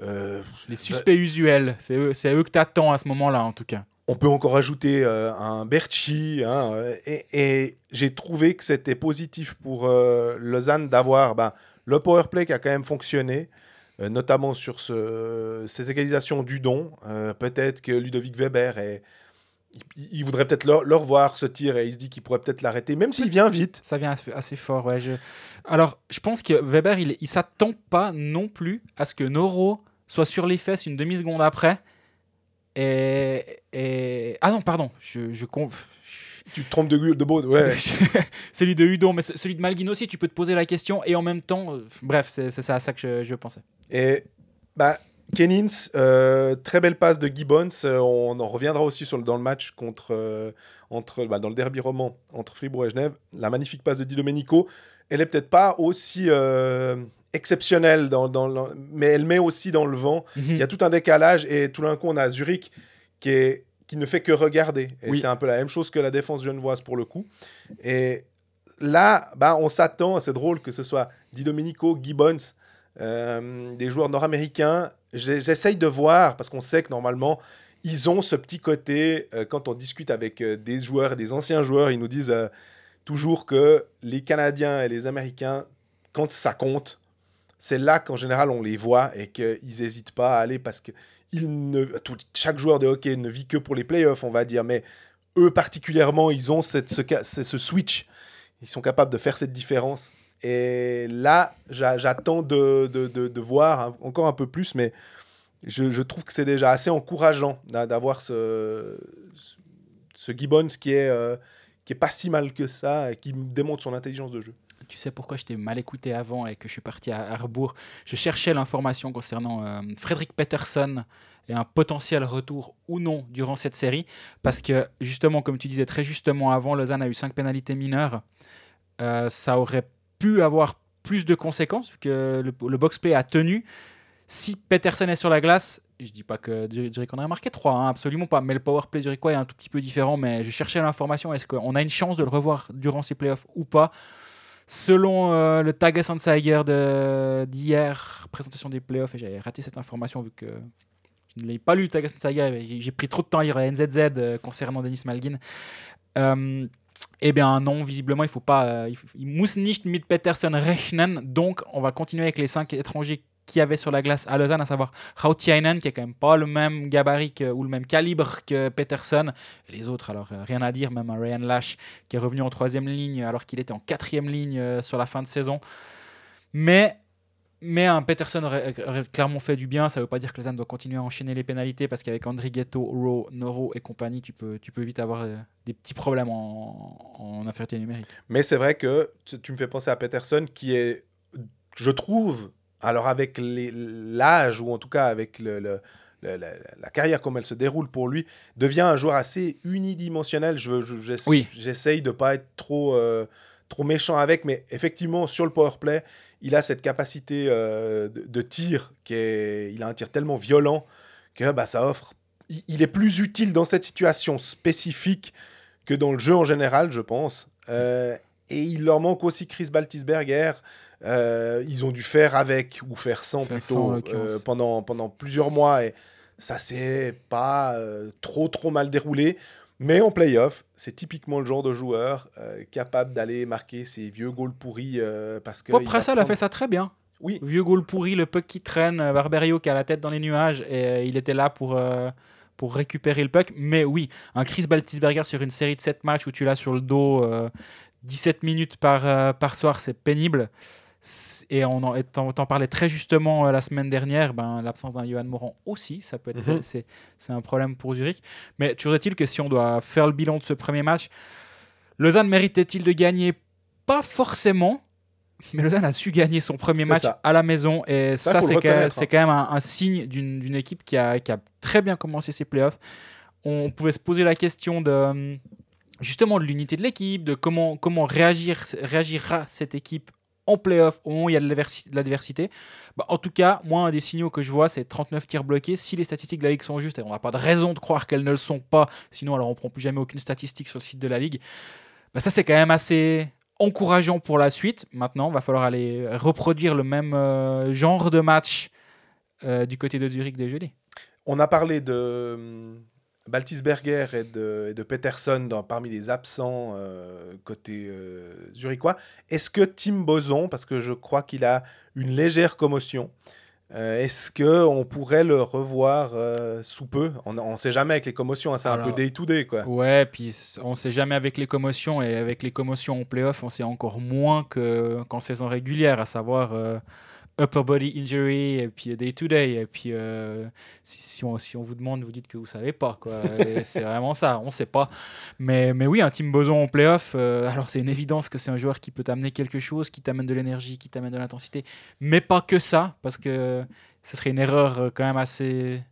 Les suspects usuels, c'est eux, eux que t'attends à ce moment-là, en tout cas. On peut encore ajouter euh, un Berchi. hein, euh, et j'ai trouvé que c'était positif pour euh, Lausanne d'avoir ben, le power play qui a quand même fonctionné, euh, notamment sur ce, cette égalisation du don. Peut-être que Ludovic Weber. Il, voudrait peut-être le, le revoir ce tir et il se dit qu'il pourrait peut-être l'arrêter, même s'il vient vite. Ça vient assez- fort. Alors, je pense que Weber, il, il s'attend pas non plus à ce que Noro soit sur les fesses une demi-seconde après. Et, et- Ah non, pardon, je, je conf- Tu te trompes de, de beau. Ouais. celui de Hudon, mais ce- celui de Malguin aussi, tu peux te poser la question et en même temps, euh, bref, c'est à ça que je, je pensais. Et bah, Kenins, euh, très belle passe de Gibbons. euh, on en reviendra aussi sur le, dans le match contre, euh, entre, bah, dans le derby roman entre Fribourg et Genève. La magnifique passe de Di Domenico. Elle est peut-être pas aussi exceptionnelle, dans, mais elle met aussi dans le vent. Il y a tout un décalage et tout d'un coup, on a Zurich qui, est, qui ne fait que regarder. Et Oui. c'est un peu la même chose que la défense genevoise pour le coup. Et là, bah, on s'attend, c'est drôle que ce soit Di Domenico, Gibbons, euh, des joueurs nord-américains. J'essaye de voir, parce qu'on sait que normalement, ils ont ce petit côté, euh, quand on discute avec euh, des joueurs et des anciens joueurs, ils nous disent toujours que les Canadiens et les Américains, quand ça compte, c'est là qu'en général on les voit et qu'ils n'hésitent pas à aller parce que chaque joueur de hockey ne vit que pour les playoffs, on va dire, mais eux particulièrement, ils ont ce, switch. Ils sont capables de faire cette différence. Et là, j'a- j'attends de, voir encore un peu plus, mais je, trouve que c'est déjà assez encourageant d'a- d'avoir ce, Gibbons qui est, euh, qui est pas si mal que ça et qui démontre son intelligence de jeu. Tu sais pourquoi je t'ai mal écouté avant et que je suis parti à Harbourg Je cherchais l'information concernant euh, Frédéric Peterson et un potentiel retour ou non durant cette série. Parce que, justement, comme tu disais très justement avant, Lausanne a eu cinq pénalités mineures. Euh, ça aurait pu avoir plus de conséquences vu que le, box-play a tenu. Si Peterson est sur la glace, je dis pas que Zurich en a marqué 3, absolument pas. Mais le power play zurichois est un tout petit peu différent. Mais je cherchais l'information est-ce qu'on a une chance de le revoir durant ces playoffs ou pas? Selon euh, le Tagesanzeiger de- d'hier, présentation des playoffs, et j'avais raté cette information vu que je ne l'ai pas lu, le Tagesanzeiger, et j'ai- pris trop de temps à lire la NZZ euh, concernant Denis Malgin. Euh, eh bien non, visiblement, il faut pas... euh, il, faut- il muss nicht mit Peterson rechnen, donc on va continuer avec les cinq étrangers qui avaient sur la glace à Lausanne, à savoir Rautiainen, qui est quand même pas le même gabarit ou le même calibre que Peterson. Et les autres, alors euh, rien à dire, même Ryan Lash qui est revenu en troisième ligne alors qu'il était en quatrième ligne euh, sur la fin de saison. Mais, mais un Peterson aurait, clairement fait du bien. Ça ne veut pas dire que Lausanne doit continuer à enchaîner les pénalités parce qu'avec André Ghetto, Rowe, Noro et compagnie, tu peux, tu peux vite avoir euh, des petits problèmes en, en infériorité numérique. Mais c'est vrai que tu me fais penser à Peterson qui est, je trouve, alors avec l'âge ou en tout cas avec le, le- le- la, la carrière comme elle se déroule pour lui, devient un joueur assez unidimensionnel. Je, veux- je- j'essa- Oui. J'essaye de pas être trop, euh, trop méchant avec, mais effectivement, sur le power play, il a cette capacité euh, de, de tir, qui est, il a un tir tellement violent que bah, ça offre. Il, il est plus utile dans cette situation spécifique que dans le jeu en général, je pense. Euh, et il leur manque aussi Chris Baltisberger. Euh, ils ont dû faire avec ou faire sans Faire plutôt euh, pendant, pendant plusieurs mois et ça s'est pas euh, trop trop mal déroulé. Mais en playoff, c'est typiquement le genre de joueur capable d'aller marquer ses vieux goals pourris parce que. Pop Russell a fait ça très bien. Oui. Vieux goal pourri, le puck qui traîne, Barberio qui a la tête dans les nuages et il était là pour, pour récupérer le puck. Mais oui, un Chris Baltisberger sur une série de 7 matchs où tu l'as sur le dos euh, 17 minutes par, euh, par soir, c'est pénible. Et on en, t'en, parlais très justement euh, la semaine dernière, ben, l'absence d'un Johan Morand aussi, ça peut être, Mhm. c'est, c'est un problème pour Zurich. Mais toujours est-il que si on doit faire le bilan de ce premier match, Lausanne méritait-il de gagner? Pas forcément, mais Lausanne a su gagner son premier match ça. à la maison et Ça, ça, c'est, hein. quand même un, un signe d'une, d'une équipe qui a, qui a très bien commencé ses playoffs. On pouvait se poser la question de hum, justement de l'unité de l'équipe, de comment, comment réagir, réagira cette équipe en playoff au moment où il y a de l'adversi- de l'adversité. Bah, en tout cas, moi, un des signaux que je vois, c'est 39 tirs bloqués. Si les statistiques de la Ligue sont justes, et on n'a pas de raison de croire qu'elles ne le sont pas, sinon alors on ne prend plus jamais aucune statistique sur le site de la Ligue, bah, ça c'est quand même assez encourageant pour la suite. Maintenant, il va falloir aller reproduire le même euh, genre de match euh, du côté de Zurich dès jeudi. On a parlé de Baltisberger et de, et de Peterson dans, parmi les absents euh, côté euh, zurichois. Est-ce que Tim Boson, parce que je crois qu'il a une légère commotion, euh, est-ce que on pourrait le revoir euh, sous peu? On ne sait jamais avec les commotions, hein, c'est un peu day to day quoi. Ouais, puis on sait jamais avec les commotions et avec les commotions en playoff, on sait encore moins que- qu'en saison régulière, à savoir upper body injury et puis day to day. Et puis euh, si, si on, si on vous demande, vous dites que vous savez pas. quoi. C'est vraiment ça, on sait pas. Mais, mais oui, un team Boson en playoff, euh, alors c'est une évidence que c'est un joueur qui peut t'amener quelque chose, qui t'amène de l'énergie, qui t'amène de l'intensité, mais pas que ça, parce que ce serait une erreur euh, quand même assez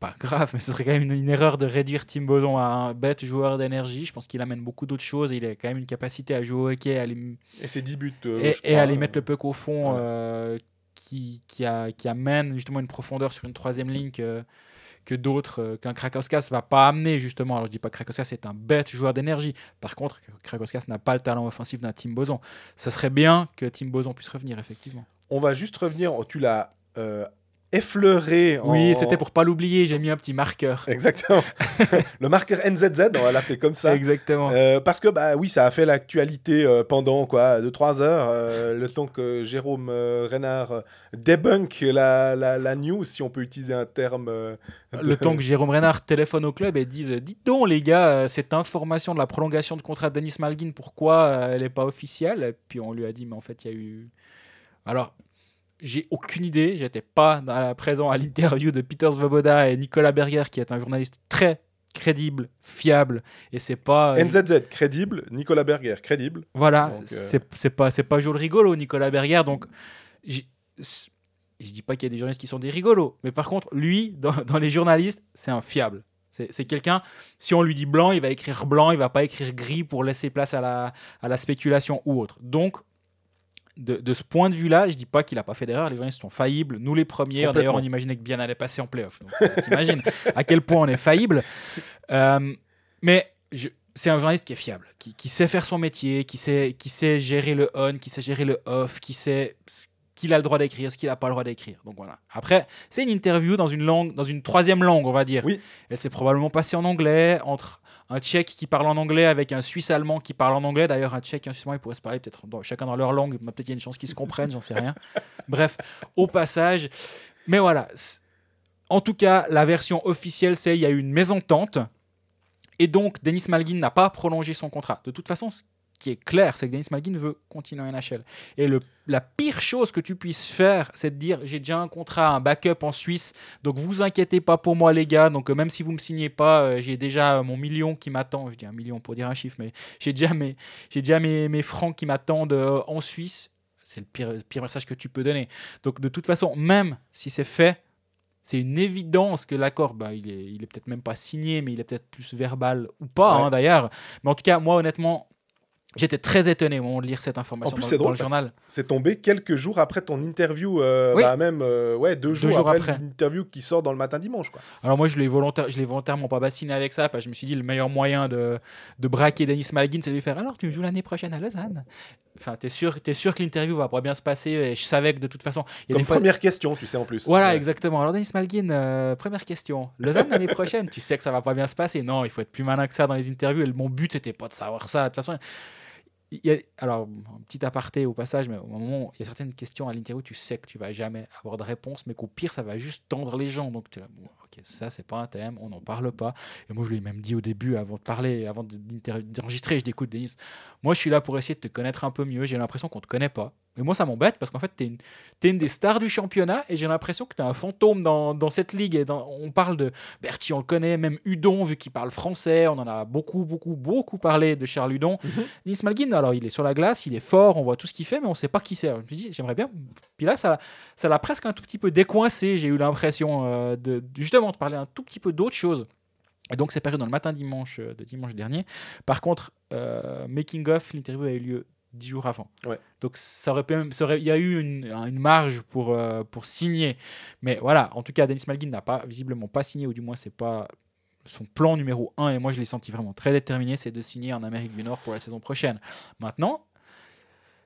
pas grave, mais ce serait quand même une, une erreur de réduire Tim Boson à un bête joueur d'énergie. Je pense qu'il amène beaucoup d'autres choses. Il a quand même une capacité à jouer au hockey à aller- Et ses 10 buts. euh, et, je et crois, à aller euh, mettre le puck au fond euh, qui, qui, a- qui amène justement une profondeur sur une troisième ligne que, que d'autres, qu'un Krakowskas va pas amener justement. Alors je dis pas que Krakowskas est un bête joueur d'énergie. Par contre, Krakowskas n'a pas le talent offensif d'un Tim Boson. Ce serait bien que Tim Boson puisse revenir effectivement. On va juste revenir. oh, tu l'as euh, effleuré. Oui, c'était pour pas l'oublier. J'ai mis un petit marqueur. Exactement. le marqueur NZZ, on va l'appeler comme ça. Exactement. Euh, parce que bah oui, ça a fait l'actualité euh, pendant quoi, 2-3 heures, euh, le temps que Jérôme Renard débunk la, la, la news, si on peut utiliser un terme. de- Le temps que Jérôme Renard téléphone au club et dise Dites donc, les gars, cette information de la prolongation de contrat de Denis Malguin, pourquoi elle n'est pas officielle? Et Puis on lui a dit Mais en fait, il y a eu. Alors, j'ai aucune idée. J'étais pas présent à l'interview de Peter Svoboda et Nicolas Berger, qui est un journaliste très crédible, fiable. Et c'est pas. euh, NZZ, crédible, Nicolas Berger, crédible. Voilà, euh, c'est c'est pas, c'est pas le rigolo, Nicolas Berger. Donc, je dis pas qu'il y a des journalistes qui sont des rigolos, mais par contre, lui, dans, dans les journalistes, c'est un fiable. C'est c'est quelqu'un, si on lui dit blanc, il va écrire blanc, il va pas écrire gris pour laisser place à la, à la spéculation ou autre. Donc, de, de ce point de vue-là, je dis pas qu'il a pas fait d'erreur, les journalistes sont faillibles, nous les premiers. D'ailleurs, on imaginait que bien allait passer en playoff. Donc, euh, T'imagines à quel point on est faillible. Euh, mais je- c'est un journaliste qui est fiable, qui, qui sait faire son métier, qui sait, qui sait gérer le on, qui sait gérer le off, qui sait qu'il a le droit d'écrire, ce qu'il n'a pas le droit d'écrire. Donc voilà. Après, c'est une interview dans une langue, dans une troisième langue, on va dire. Oui. Elle s'est probablement passée en anglais entre un Tchèque qui parle en anglais avec un Suisse allemand qui parle en anglais. D'ailleurs, un Tchèque et un Suisse allemand, ils pourraient se parler peut-être dans- chacun dans leur langue. mais Peut-être qu'il y a une chance qu'ils se comprennent, j'en sais rien. Bref, au passage. Mais voilà. En tout cas, la version officielle, c'est il y a eu une mésentente. Et donc, Denis Malguin n'a pas prolongé son contrat. De toute façon, qui est clair, c'est que Denis Malguin veut continuer en NHL. Et le, la pire chose que tu puisses faire, c'est de dire j'ai déjà un contrat, un backup en Suisse, donc vous inquiétez pas pour moi, les gars. Donc, euh, même si vous me signez pas, euh, j'ai déjà euh, mon million qui m'attend. Je dis un million pour dire un chiffre, mais j'ai déjà mes, j'ai déjà mes, mes francs qui m'attendent en Suisse. C'est le pire, pire message que tu peux donner. Donc, de toute façon, même si c'est fait, c'est une évidence que l'accord, bah, il est, il est peut-être même pas signé, mais il est peut-être plus verbal ou pas, Ouais. hein, d'ailleurs. Mais en tout cas, moi, honnêtement, j'étais très étonné au moment de lire cette En information plus, dans, drôle, le journal. c'est tombé quelques jours après ton interview, euh, Oui. bah, même euh, ouais, deux, jours, jours après, après. l'interview qui sort dans le matin dimanche. Quoi. Alors moi, je l'ai volontaire, je volontairement pas bassiné avec ça, parce que je me suis dit, le meilleur moyen de, de braquer Denis Malguin, c'est de lui faire, alors tu joues l'année prochaine à Lausanne Enfin, t'es sûr, es sûr que l'interview va pas bien se passer, et je savais que de toute façon... y a Comme des fois- première question, tu sais, en plus. Voilà, Ouais. exactement. Alors, Denis Malguin, euh, première question. Lausanne l'année prochaine, tu sais que ça va pas bien se passer. Non, il faut être plus malin que ça dans les interviews. Et mon but, c'était pas de savoir ça. De toute façon, alors, un petit aparté au passage, mais au moment où il y a certaines questions à l'interview, tu sais que tu vas jamais avoir de réponse, mais qu'au pire, ça va juste tendre les gens. Donc, ok, ça, c'est pas un thème, on n'en parle pas. Et moi, je lui ai même dit au début, avant de parler, avant d'enregistrer, je dis écoute, Denis, moi, je suis là pour essayer de te connaître un peu mieux. J'ai l'impression qu'on te connaît pas. Et moi, ça m'embête parce qu'en fait, tu es une, t'es une des stars du championnat et j'ai l'impression que tu es un fantôme dans, dans cette ligue. Et dans- on parle de Bertie, on le connaît, même Udon, vu qu'il parle français. On en a beaucoup, beaucoup, beaucoup parlé de Charles Udon. Denis Malguin, alors il est sur la glace, il est fort, on voit tout ce qu'il fait, mais on sait pas qui c'est. Je me dis, j'aimerais bien. Puis là, ça ça l'a presque un tout petit peu décoincé. J'ai eu l'impression euh, de, de- justement de parler un tout petit peu d'autre chose. Et donc, c'est paru dans le matin dimanche euh, de dimanche dernier. Par contre, euh, Making of, l'interview a eu lieu dix jours avant. Ouais. Donc, ça aurait pu même- ça aurait- il y a eu une, une marge pour, euh, pour signer. Mais voilà, en tout cas, Denis Malguin n'a pas, visiblement pas signé, ou du moins, c'est pas son plan numéro un. Et moi, je l'ai senti vraiment très déterminé, c'est de signer en Amérique du Nord pour la saison prochaine. Maintenant,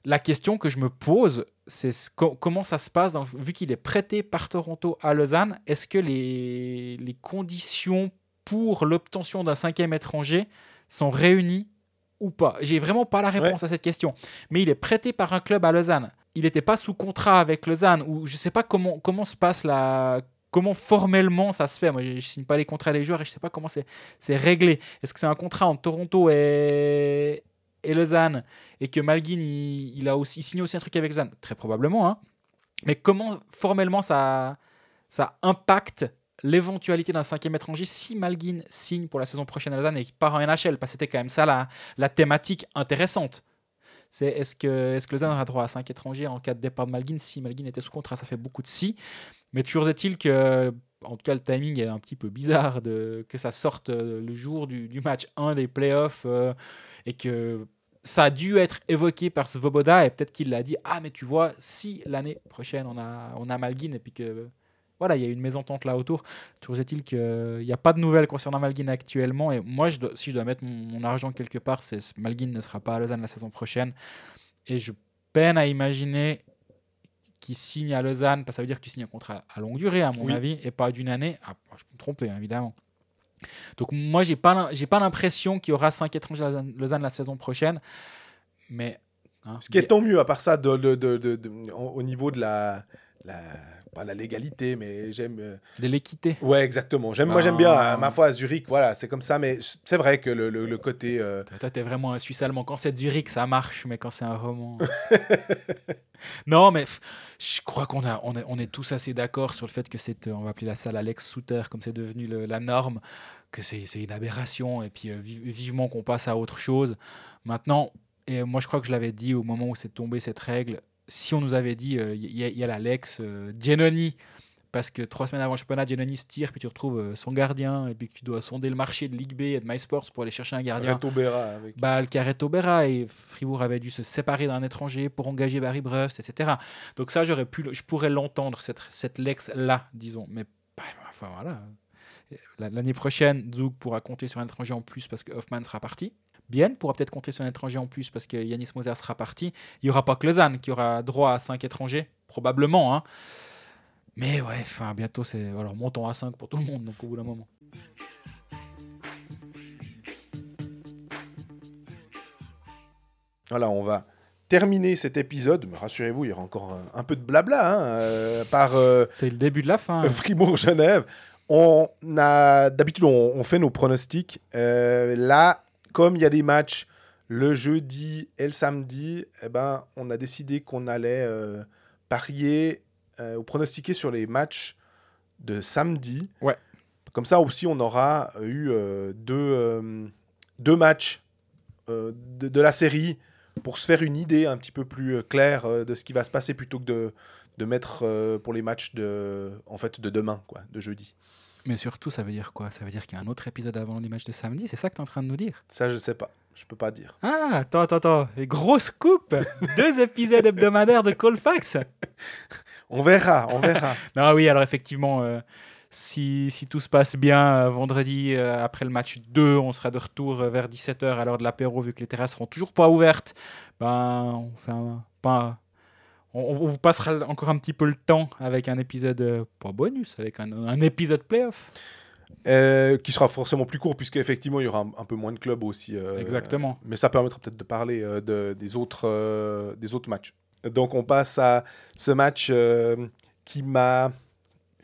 la question que je me pose, c'est ce- co- comment ça se passe, dans- vu qu'il est prêté par Toronto à Lausanne, est-ce que les, les conditions pour l'obtention d'un cinquième étranger sont réunies ou pas? J'ai vraiment pas la réponse à cette question. Mais il est prêté par un club à Lausanne. Il n'était pas sous contrat avec Lausanne, ou je sais pas comment, comment se passe la... Comment formellement ça se fait Moi, je ne signe pas les contrats des joueurs et je sais pas comment c'est c'est réglé. Est-ce que c'est un contrat entre Toronto et, et Lausanne et que Malguin il, a aussi il signe aussi un truc avec Lausanne Très probablement. Hein. Mais comment formellement ça, ça impacte l'éventualité d'un cinquième étranger si Malguin signe pour la saison prochaine à Lausanne et qu'il part en NHL Parce que c'était quand même ça la, la thématique intéressante. C'est est-ce que, est que Lausanne aura droit à 5 étrangers en cas de départ de Malguin si Malguin était sous contrat? Ça fait beaucoup de si. Mais toujours est-il que, en tout cas, le timing est un petit peu bizarre de, que ça sorte euh, le jour du, match 1 des playoffs euh, et que ça a dû être évoqué par Svoboda et peut-être qu'il l'a dit Ah, mais tu vois, si l'année prochaine on a, on a Malguin et puis que voilà, il y a une mésentente là autour. Toujours est-il qu'il n'y a pas de nouvelles concernant Malguin actuellement. Et moi, si je dois mettre mon, mon argent quelque part, c'est Malguin ne sera pas à Lausanne la saison prochaine. Et je peine à imaginer qu'il signe à Lausanne, parce que ça veut dire que tu signes un contrat à longue durée, à mon Oui. avis, et pas d'une année. Ah, je peux me tromper, hein, évidemment. Donc moi, j'ai pas, j'ai pas l'impression qu'il y aura 5 étrangers à Lausanne, la saison prochaine. Mais... hein, Ce qui est tant mieux, à part ça, de, de- de- de- de- au au niveau de la, la- pas la légalité, mais j'aime. euh, de l'équité. Ouais, exactement. J'aime, moi, j'aime bien, Ah. ma foi, à Zurich, voilà, c'est comme ça, mais c'est vrai que le, le- le côté. euh, Toi, t'es vraiment un Suisse allemand. Quand c'est Zurich, ça marche, mais quand c'est un roman. non, mais je crois qu'on a, on est, on est tous assez d'accord sur le fait que c'est, euh, on va appeler la salle Alex Souter, comme c'est devenu le- la norme, que c'est, une aberration, et puis euh, vi- vivement qu'on passe à autre chose. Maintenant, et moi je crois que je l'avais dit au moment où c'est tombé cette règle, si on nous avait dit, euh, il y, a- il y a l'Alex euh, Giannoni, parce que trois semaines avant le championnat, Giannoni se tire, puis tu retrouves euh, son gardien, et puis que tu dois sonder le marché de Ligue B et de MySports pour aller chercher un gardien. Berra avec. Bah, le Carreto Berra et Fribourg avait dû se séparer d'un étranger pour engager Barry Brust, etc. Donc ça, j'aurais pu, je pourrais l'entendre cette, cette lex là, disons. Mais bah, enfin voilà. La- L'année prochaine, Zug pourra compter sur un étranger en plus parce que Hoffman sera parti. Bien pourra peut-être compter sur un étranger en plus parce que Yanis Moser sera parti. Il n'y aura pas que Lausanne qui aura droit à 5 étrangers, probablement. hein. Mais ouais, enfin, bientôt, c'est. Alors, montons à 5 pour tout le monde, donc au bout d'un moment. Voilà, on va terminer cet épisode. Rassurez-vous, il y aura encore un, un peu de blabla hein, euh, par euh, C'est le début de la fin. Fribourg-Genève. On a d'habitude on, on fait nos pronostics. Euh, là, comme il y a des matchs le jeudi et le samedi, eh ben, on a décidé qu'on allait euh, parier euh, ou pronostiquer sur les matchs de samedi. Ouais. Comme ça aussi, on aura eu euh, deux, euh, deux matchs de, de la série pour se faire une idée un petit peu plus claire de ce qui va se passer plutôt que de, de mettre pour les matchs de, en fait, de demain, quoi, de jeudi. Mais surtout, ça veut dire quoi? Ça veut dire qu'il y a un autre épisode avant matchs de samedi? C'est ça que tu es en train de nous dire? Ça, je sais pas. Je peux pas dire. Ah, attends, attends, attends. Grosse coupe Deux épisodes hebdomadaires de Colfax On verra, on verra. Non, oui, alors effectivement, euh, si, si tout se passe bien, euh, vendredi, euh, après le match 2, on sera de retour vers 17h à l'heure de l'apéro, vu que les terrasses seront toujours pas ouvertes. Ben, on fait un- pas... On, vous passera encore un petit peu le temps avec un épisode, euh, pas bonus, avec un, un épisode playoff. Euh, qui sera forcément plus court, puisqu'effectivement, il y aura un, un peu moins de clubs aussi. euh, Exactement. Mais ça permettra peut-être de parler euh, de- des, autres, des autres matchs. Donc, on passe à ce match qui m'a,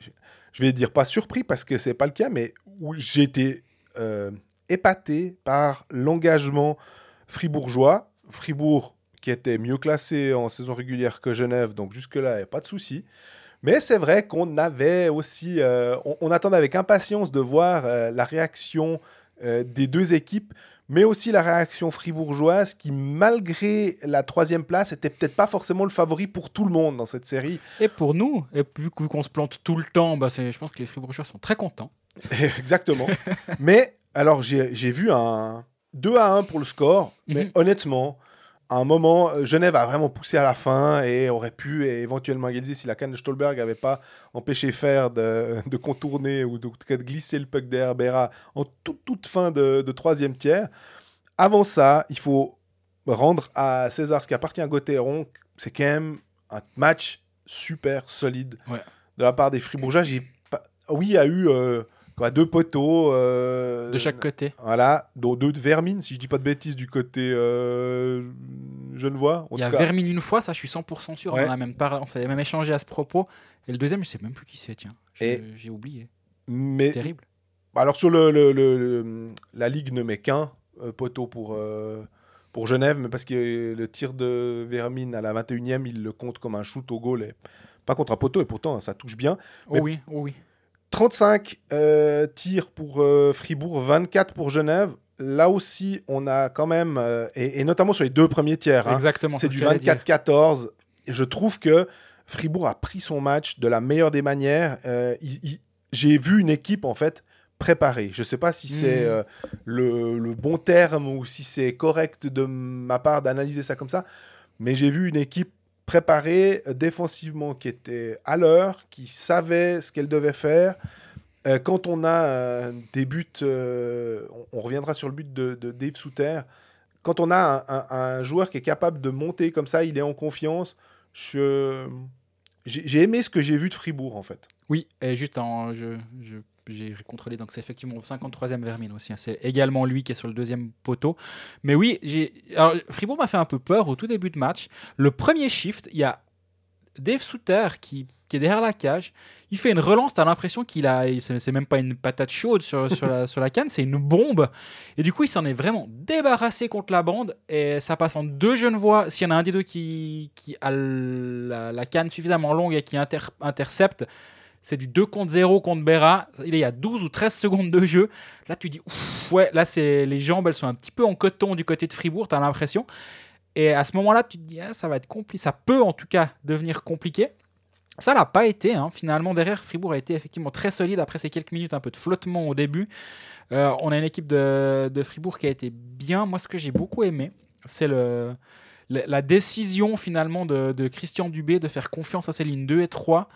je- vais dire pas surpris, parce que c'est pas le cas, mais où j'ai été épaté par l'engagement fribourgeois. Fribourg qui était mieux classé en saison régulière que Genève, donc jusque-là, il n'y a pas de souci. Mais c'est vrai qu'on avait aussi, euh, on, on attendait avec impatience de voir euh, la réaction euh, des deux équipes, mais aussi la réaction fribourgeoise qui, malgré la troisième place, était peut-être pas forcément le favori pour tout le monde dans cette série. Et pour nous, et vu qu'on se plante tout le temps, bah je pense que les Fribourgeois sont très contents. Exactement. mais alors, j'ai j'ai vu un 2 à 1 pour le score, mais Mhm. honnêtement, à un moment, euh, Genève a vraiment poussé à la fin et aurait pu éventuellement égaliser si la canne de Stolberg n'avait pas empêché Fer de, de contourner ou de, de glisser le puck derrière Berra en toute, toute fin de, de troisième tiers. Avant ça, il faut rendre à César ce qui appartient à Gauthieron. C'est quand même un match super solide Ouais. de la part des Fribourgeois. J'ai pas... Oui, il y a eu euh, quoi, deux poteaux. euh, De chaque côté. Voilà, dont deux de Vermine, si je dis pas de bêtises, du côté euh, genevois. En Il y a cas. Vermine une fois, ça je suis 100% sûr. Ouais. On a même parlé, on s'avait même échangé à ce propos. Et le deuxième, je sais même plus qui c'est, tiens. J'ai oublié. Mais Terrible. alors sur le, le- le- le- la ligue ne met qu'un euh, poteau pour euh, pour Genève, mais parce que le tir de Vermine à la 21e, il le compte comme un shoot au goal, et pas contre un poteau, et pourtant ça touche bien. Oh oui, oh oui. 35 euh, tirs pour euh, Fribourg, 24 pour Genève. Là aussi, on a quand même, euh, et, et notamment sur les deux premiers tiers, hein, Exactement. c'est ce du que j'allais dire. 24-14. Et je trouve que Fribourg a pris son match de la meilleure des manières. Euh, il- il- J'ai vu une équipe, en fait, préparée. Je ne sais pas si c'est Mhm. euh, le, le bon terme ou si c'est correct de ma part d'analyser ça comme ça. Mais j'ai vu une équipe préparée défensivement qui était à l'heure, qui savait ce qu'elle devait faire. Euh, quand on a euh, des buts, euh, on, reviendra sur le but de, Dave Souter. Quand on a un, joueur qui est capable de monter comme ça, il est en confiance. Je... J'ai j'ai aimé ce que j'ai vu de Fribourg, en fait. Oui, et juste en. Je, je- j'ai contrôlé, donc c'est effectivement le 53e Vermine aussi. hein. C'est également lui qui est sur le deuxième poteau. Mais oui, Fribourg m'a fait un peu peur au tout début de match. Le premier shift, il y a Dave Souter qui, est derrière la cage. Il fait une relance, t'as l'impression qu'il a. C'est même pas une patate chaude sur, la, canne, c'est une bombe. Et du coup, il s'en est vraiment débarrassé contre la bande. Et ça passe en deux jeunes voix. S'il y en a un des deux qui, a la, canne suffisamment longue et qui inter- intercepte, c'est du 2 contre 0 contre Berra. Il y a 12 ou 13 secondes de jeu. Là, tu dis, ouf, ouais, là, c'est les jambes, elles sont un petit peu en coton du côté de Fribourg, tu as l'impression. Et à ce moment-là, tu te dis, ah, ça va être compliqué. Ça peut en tout cas devenir compliqué. Ça l'a pas été. hein. Finalement, derrière, Fribourg a été effectivement très solide après ces quelques minutes un peu de flottement au début. Euh, on a une équipe de, de Fribourg qui a été bien. Moi, ce que j'ai beaucoup aimé, c'est le- la décision finalement de, de Christian Dubé de faire confiance à ses lignes 2 et 3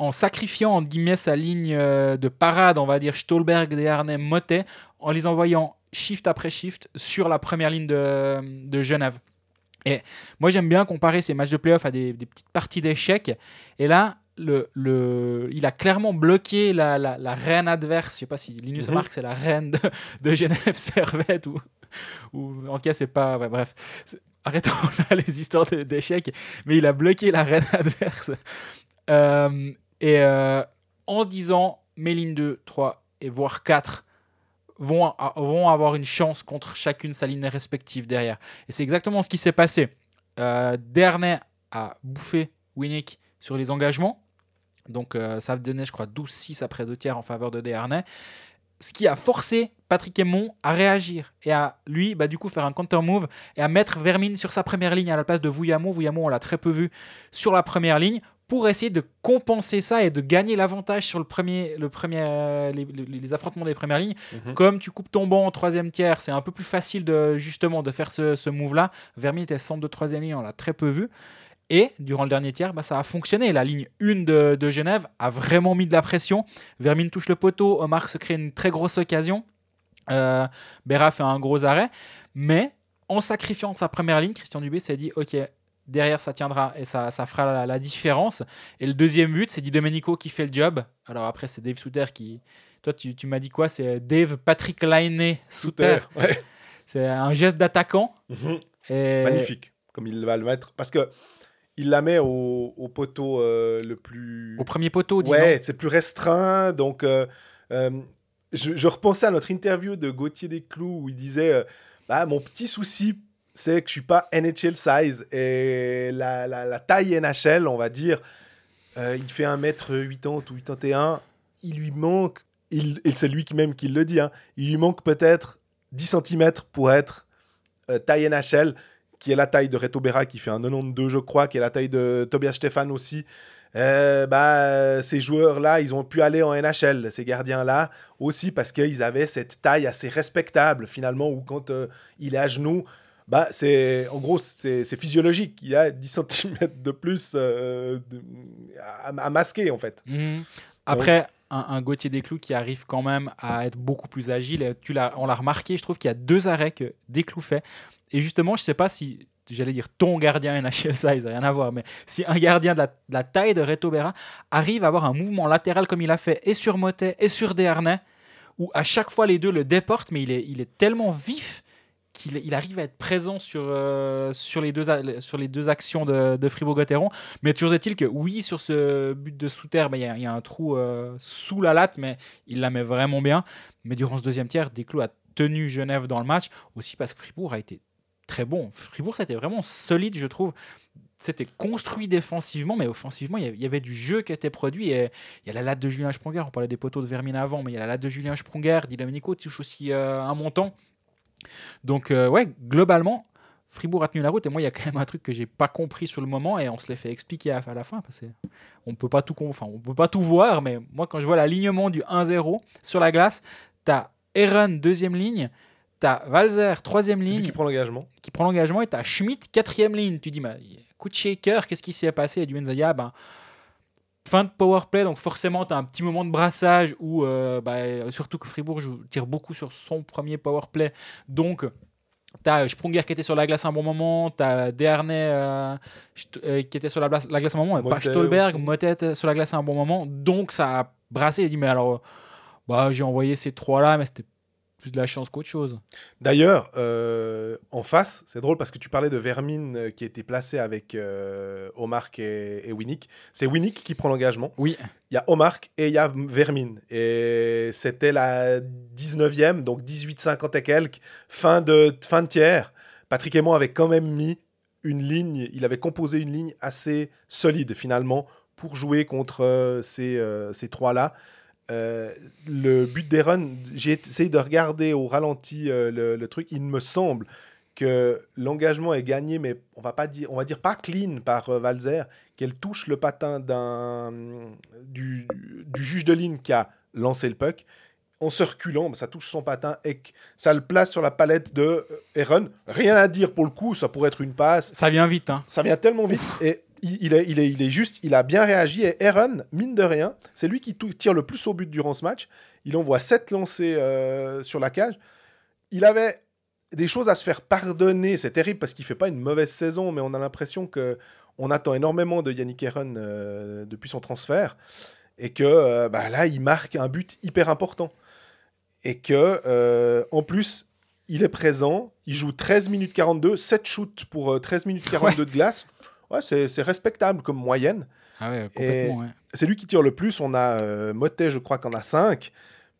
en sacrifiant entre guillemets sa ligne euh, de parade, on va dire Stolberg, Desharnais, Motet, en les envoyant shift après shift sur la première ligne de, de Genève. Et moi j'aime bien comparer ces matchs de playoff à des, des petites parties d'échecs. Et là, le, le, il a clairement bloqué la, la, la reine adverse. Je sais pas si Linus Mhm. Mark c'est la reine de, de Genève Servette ou, ou en tout cas c'est pas. ouais, bref, arrêtons là les histoires d'échecs. Mais il a bloqué la reine adverse. Euh, et euh, en disant mes lignes 2, 3 et voire 4 vont, a- avoir une chance contre chacune sa ligne respective derrière. Et c'est exactement ce qui s'est passé. Euh, a bouffé Winnick sur les engagements. Donc euh, ça donnait, je crois, 12-6 après deux tiers en faveur de Dernay. Ce qui a forcé Patrick Aymon à réagir et à lui, bah, du coup, faire un counter-move et à mettre Vermine sur sa première ligne à la place de Vouillamo. Vouillamo, on l'a très peu vu sur la première ligne pour essayer de compenser ça et de gagner l'avantage sur le premier, le premier, euh, les, affrontements des premières lignes. Mhm. Comme tu coupes ton banc en troisième tiers, c'est un peu plus facile de justement de faire ce, ce move-là. Vermine était centre de troisième ligne, on l'a très peu vu. Et durant le dernier tiers, bah, ça a fonctionné. La ligne 1 de, de Genève a vraiment mis de la pression. Vermine touche le poteau, Omar se crée une très grosse occasion. Euh, Berra fait un gros arrêt. Mais en sacrifiant sa première ligne, Christian Dubé s'est dit Ok, derrière ça tiendra et ça, ça fera la, la différence. Et le deuxième but, c'est Di Domenico qui fait le job. Alors après, c'est Dave Souter qui. Toi, tu, tu m'as dit quoi? C'est Dave Patrick Laine Souter. Ouais. C'est un geste d'attaquant. Mhm. Et... Magnifique, comme il va le mettre. Parce que il la met au, au poteau euh, le plus. Au premier poteau, disons. Ouais, c'est plus restreint. Donc, euh, euh, je, je repensais à notre interview de Gauthier Desclous où il disait bah, Mon petit souci, c'est que je suis pas NHL size. Et la, la, taille NHL, on va dire, euh, il fait 1m80 ou 81. Il lui manque, il, et c'est lui qui même qui le dit, hein, il lui manque peut-être 10 cm pour être euh, taille NHL, qui est la taille de Reto Berra, qui fait un 92, je crois, qui est la taille de Tobias Stefan aussi. Euh, bah, ces joueurs-là, ils ont pu aller en NHL, ces gardiens-là, aussi parce qu'ils avaient cette taille assez respectable, finalement, où quand il est à genoux, bah, c'est, en gros, c'est physiologique. Il y a 10 cm de plus euh, de- à, à masquer, en fait. Mhm. Après, un, un Gauthier Desclous qui arrive quand même à être beaucoup plus agile. Et tu l'as, on l'a remarqué, je trouve qu'il y a deux arrêts que Desclous fait. Et justement, je sais pas si, j'allais dire ton gardien NHL size, rien à voir, mais si un gardien de la, de la taille de Reto Berra arrive à avoir un mouvement latéral comme il a fait et sur Motet et sur Desharnais, où à chaque fois les deux le déportent, mais il est, il est tellement vif il arrive à être présent sur, euh, sur, les, deux, sur les deux actions de, Fribourg-Gotteron. Mais toujours est-il que oui, sur ce but de sous-terre, ben, il y, a- un trou euh, sous la latte, mais il la met vraiment bien. Mais durant ce deuxième tiers, Desclos a tenu Genève dans le match, aussi parce que Fribourg a été très bon. Fribourg, c'était vraiment solide, je trouve. C'était construit défensivement, mais offensivement, il y avait- il y avait du jeu qui était produit. Et il y a la latte de Julien Sprunger, on parlait des poteaux de Vermine avant, mais il y a la latte de Julien Sprunger, Di Domenico touche aussi euh, un montant. Donc, euh, ouais, globalement, Fribourg a tenu la route. Et moi, il y a quand même un truc que j'ai pas compris sur le moment et on se l'est fait expliquer à, à la fin parce que on peut pas tout, enfin, on peut pas tout voir. Mais moi, quand je vois l'alignement du 1-0 sur la glace, t'as Eren deuxième ligne, t'as Valzer troisième ligne qui prend l'engagement. qui prend l'engagement et t'as Schmidt quatrième ligne. Tu dis, bah, coup de shaker, qu'est-ce qui s'est passé? Et du Benzadia, ben, fin de power play, donc forcément, tu as un petit moment de brassage où, euh, bah, surtout que Fribourg tire beaucoup sur son premier power play. Donc, tu as Sprunger qui était sur la glace un bon moment, tu as Desharnais euh, euh, qui était sur la, glace- la glace un moment, et pas Stolberg. Motet sur la glace un bon moment. Donc, ça a brassé. Il dit, mais alors, euh, bah, j'ai envoyé ces trois-là, mais c'était plus de la chance qu'autre chose. D'ailleurs, euh, en face, c'est drôle parce que tu parlais de Vermine euh, qui était placé avec euh, Omark et, et Winnick. C'est Winnick qui prend l'engagement. Oui. Il y a Omark et il y a Vermine. Et c'était la 19e, donc 18-50 et quelques, fin de, fin de tiers. Patrick Aymon avait quand même mis une ligne, il avait composé une ligne assez solide finalement pour jouer contre ces, euh, ces trois-là. Euh, le but runs, j'ai essayé de regarder au ralenti euh, le, le truc. Il me semble que l'engagement est gagné, mais on va pas dire, on va dire pas clean par euh, Valzer, qu'elle touche le patin d'un du, du juge de ligne qui a lancé le puck. En se reculant, ça touche son patin et ça le place sur la palette de euh, Aaron. Rien à dire pour le coup, ça pourrait être une passe. Ça vient vite, hein. Ça vient tellement vite et il, il est, il, est, il est juste, il a bien réagi. Et Aaron, mine de rien, c'est lui qui tire le plus au but durant ce match. Il envoie 7 lancés euh, sur la cage. Il avait des choses à se faire pardonner. C'est terrible parce qu'il fait pas une mauvaise saison, mais on a l'impression que on attend énormément de Yannick Aaron euh, depuis son transfert et que euh, bah, là, il marque un but hyper important. Et que, euh, en plus, il est présent, il joue 13 minutes 42, 7 shoots pour euh, 13 minutes 42 de glace. Ouais, c'est respectable comme moyenne. Ah ouais, complètement, ouais. C'est lui qui tire le plus. On a euh, Motet, je crois qu'on a 5.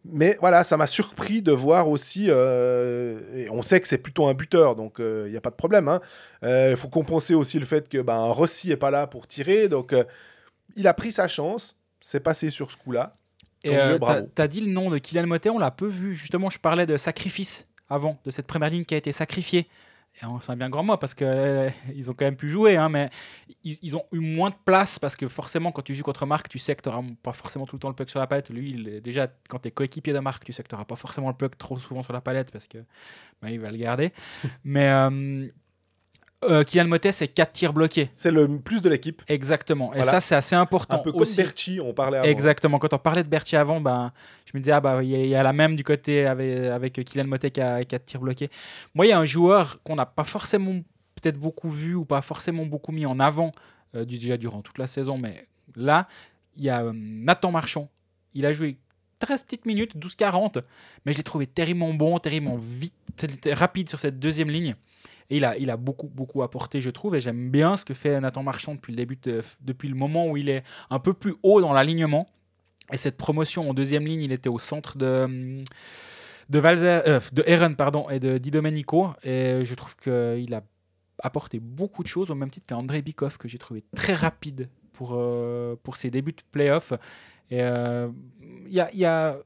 Mais voilà, ça m'a surpris de voir aussi. euh, et on sait que c'est plutôt un buteur, donc il n'y a pas de problème. Il faut compenser aussi le fait que ben, Rossi n'est pas là pour tirer. Donc euh, il a pris sa chance. C'est passé sur ce coup-là. Et euh, bravo. t'as dit le nom de Kylian Motet, on l'a peu vu. Justement, je parlais de sacrifice avant, de cette première ligne qui a été sacrifiée. Et on- un bien grand mot parce qu'ils ont quand même pu jouer, hein, mais ils, ont eu moins de place parce que forcément, quand tu joues contre Marc, tu sais que tu n'auras pas forcément tout le temps le puck sur la palette. Lui, il déjà, quand tu es coéquipier de Marc, tu sais que tu n'auras pas forcément le puck trop souvent sur la palette parce que bah, il va le garder. mais euh, euh, Kylian Motet, c'est 4 tirs bloqués. C'est le plus de l'équipe. Exactement. Et Voilà. ça, c'est assez important. Un peu comme aussi. Berchi, on parlait avant. Exactement. Quand on parlait de Berti avant, ben, je me disais, ah, bah, il y, a- il y a la même du côté avec, avec Kylian Motet qui a 4 tirs bloqués. Moi, il y a un joueur qu'on n'a pas forcément peut-être beaucoup vu ou pas forcément beaucoup mis en avant euh, du- déjà durant toute la saison, mais là, il y a euh, Nathan Marchand. Il a joué 13 petites minutes, 12-40, mais je l'ai trouvé terriblement bon, terriblement vite, rapide sur cette deuxième ligne. Et il a, il a beaucoup, beaucoup apporté, je trouve, et j'aime bien ce que fait Nathan Marchand depuis le, début de- depuis le moment où il est un peu plus haut dans l'alignement. Et cette promotion en deuxième ligne, il était au centre de, de, Valzer, euh, pardon, et de Di Domenico. Et je trouve qu'il a apporté beaucoup de choses, au même titre qu'André Bikov, que j'ai trouvé très rapide pour, euh, pour ses débuts de playoff. Et euh, y a, y a-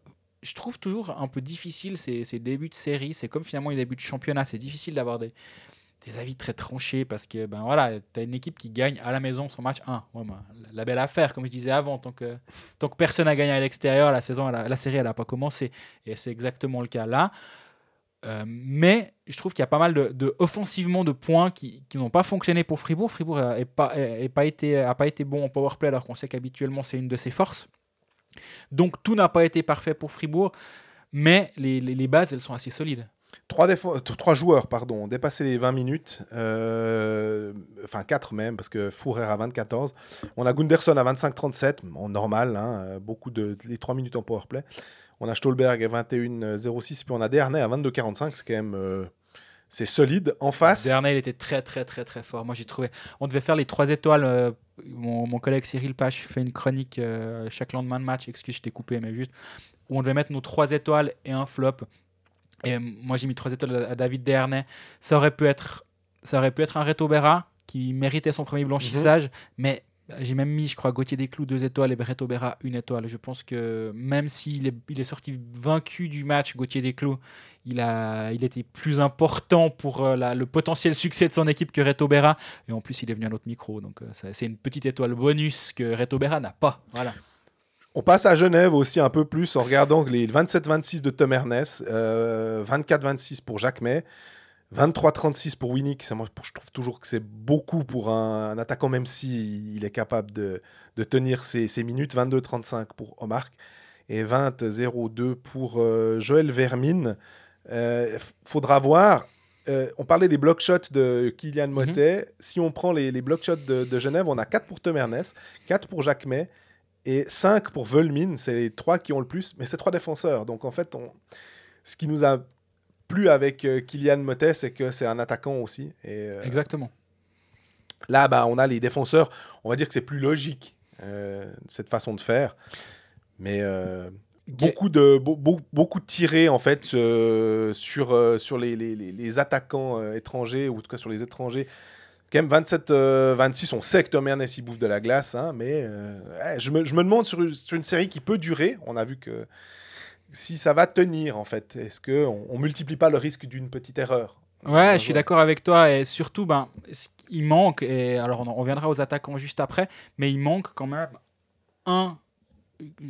je trouve toujours un peu difficile ces, ces débuts de série. C'est comme finalement les débuts de championnat. C'est difficile d'avoir des, des avis très tranchés parce que ben voilà, tu as une équipe qui gagne à la maison son match 1. Ouais, ben, la, belle affaire, comme je disais avant, tant que, tant que personne n'a gagné à l'extérieur, la, saison, la série elle n'a pas commencé. Et c'est exactement le cas là. Euh, mais je trouve qu'il y a pas mal de, de- offensivement de points qui, qui n'ont pas fonctionné pour Fribourg. Fribourg n'a pas, est pas, été, pas été bon en powerplay alors qu'on sait qu'habituellement c'est une de ses forces. Donc tout n'a pas été parfait pour Fribourg, mais les- les bases elles sont assez solides. Trois, t- trois joueurs pardon, ont dépassé les 20 minutes, euh, enfin 4 même, parce que Fourrer à 24 On a Gunderson à 25-37, en normal, hein, euh, beaucoup de les 3 minutes en powerplay. On a Stolberg à 21-06, puis on a Dernay à 22-45, c'est quand même euh, c'est solide. En face, Dernay il était très très très très fort. Moi j'ai trouvé, on devait faire les trois étoiles. euh, mon, mon collègue Cyril Pache fait une chronique euh, chaque lendemain de match. Excuse, je t'ai coupé, mais juste où on devait mettre nos trois étoiles et un flop. Et moi j'ai mis trois étoiles à, David Dernay. Ça aurait pu être, ça aurait pu être un Reto Berra qui méritait son premier blanchissage, mais j'ai même mis, je crois, Gauthier Desclous deux étoiles et Reto Berra une étoile. Je pense que même s'il est, il est sorti vaincu du match, Gauthier Desclous, il, a, il était plus important pour euh, la- le potentiel succès de son équipe que Reto Berra. Et en plus, il est venu à notre micro. Donc, euh, c'est une petite étoile bonus que Reto Berra n'a pas. Voilà. On passe à Genève aussi un peu plus en regardant les 27-26 de Tom Ernest, euh, 24-26 pour Jacques May, 23-36 pour Winnick. Je trouve toujours que c'est beaucoup pour un, un attaquant, même si il est capable de, de tenir ses, ses minutes. 22-35 pour Omar et 20-02 pour euh, Joël Vermine. Euh, faudra voir. Euh, on parlait des block shots de Kylian Motet. Si on prend les, les block shots de, de Genève, on a 4 pour Tom Ernest, 4 pour Jacques May et 5 pour Volmin. C'est les trois qui ont le plus, mais c'est trois défenseurs. Donc en fait, on... ce qui nous a plu avec euh, Kylian Motet, c'est que c'est un attaquant aussi. Et euh, Exactement. là, bah, on a les défenseurs. On va dire que c'est plus logique, euh, cette façon de faire. Mais beaucoup, de, beau- beaucoup de tirés, en fait, sur, sur les, les- les- les attaquants étrangers, ou en tout cas sur les étrangers. Quand même 27-26, on sait que Tom Ernest, il bouffe de la glace, hein, mais euh, ouais, je, me, je me demande sur une, sur une série qui peut durer, on a vu que si ça va tenir, en fait. Est-ce qu'on on multiplie pas le risque d'une petite erreur? On Ouais, je suis d'accord avec toi. Et surtout, ben, il manque, et alors on en reviendra aux attaquants juste après, mais il manque quand même un,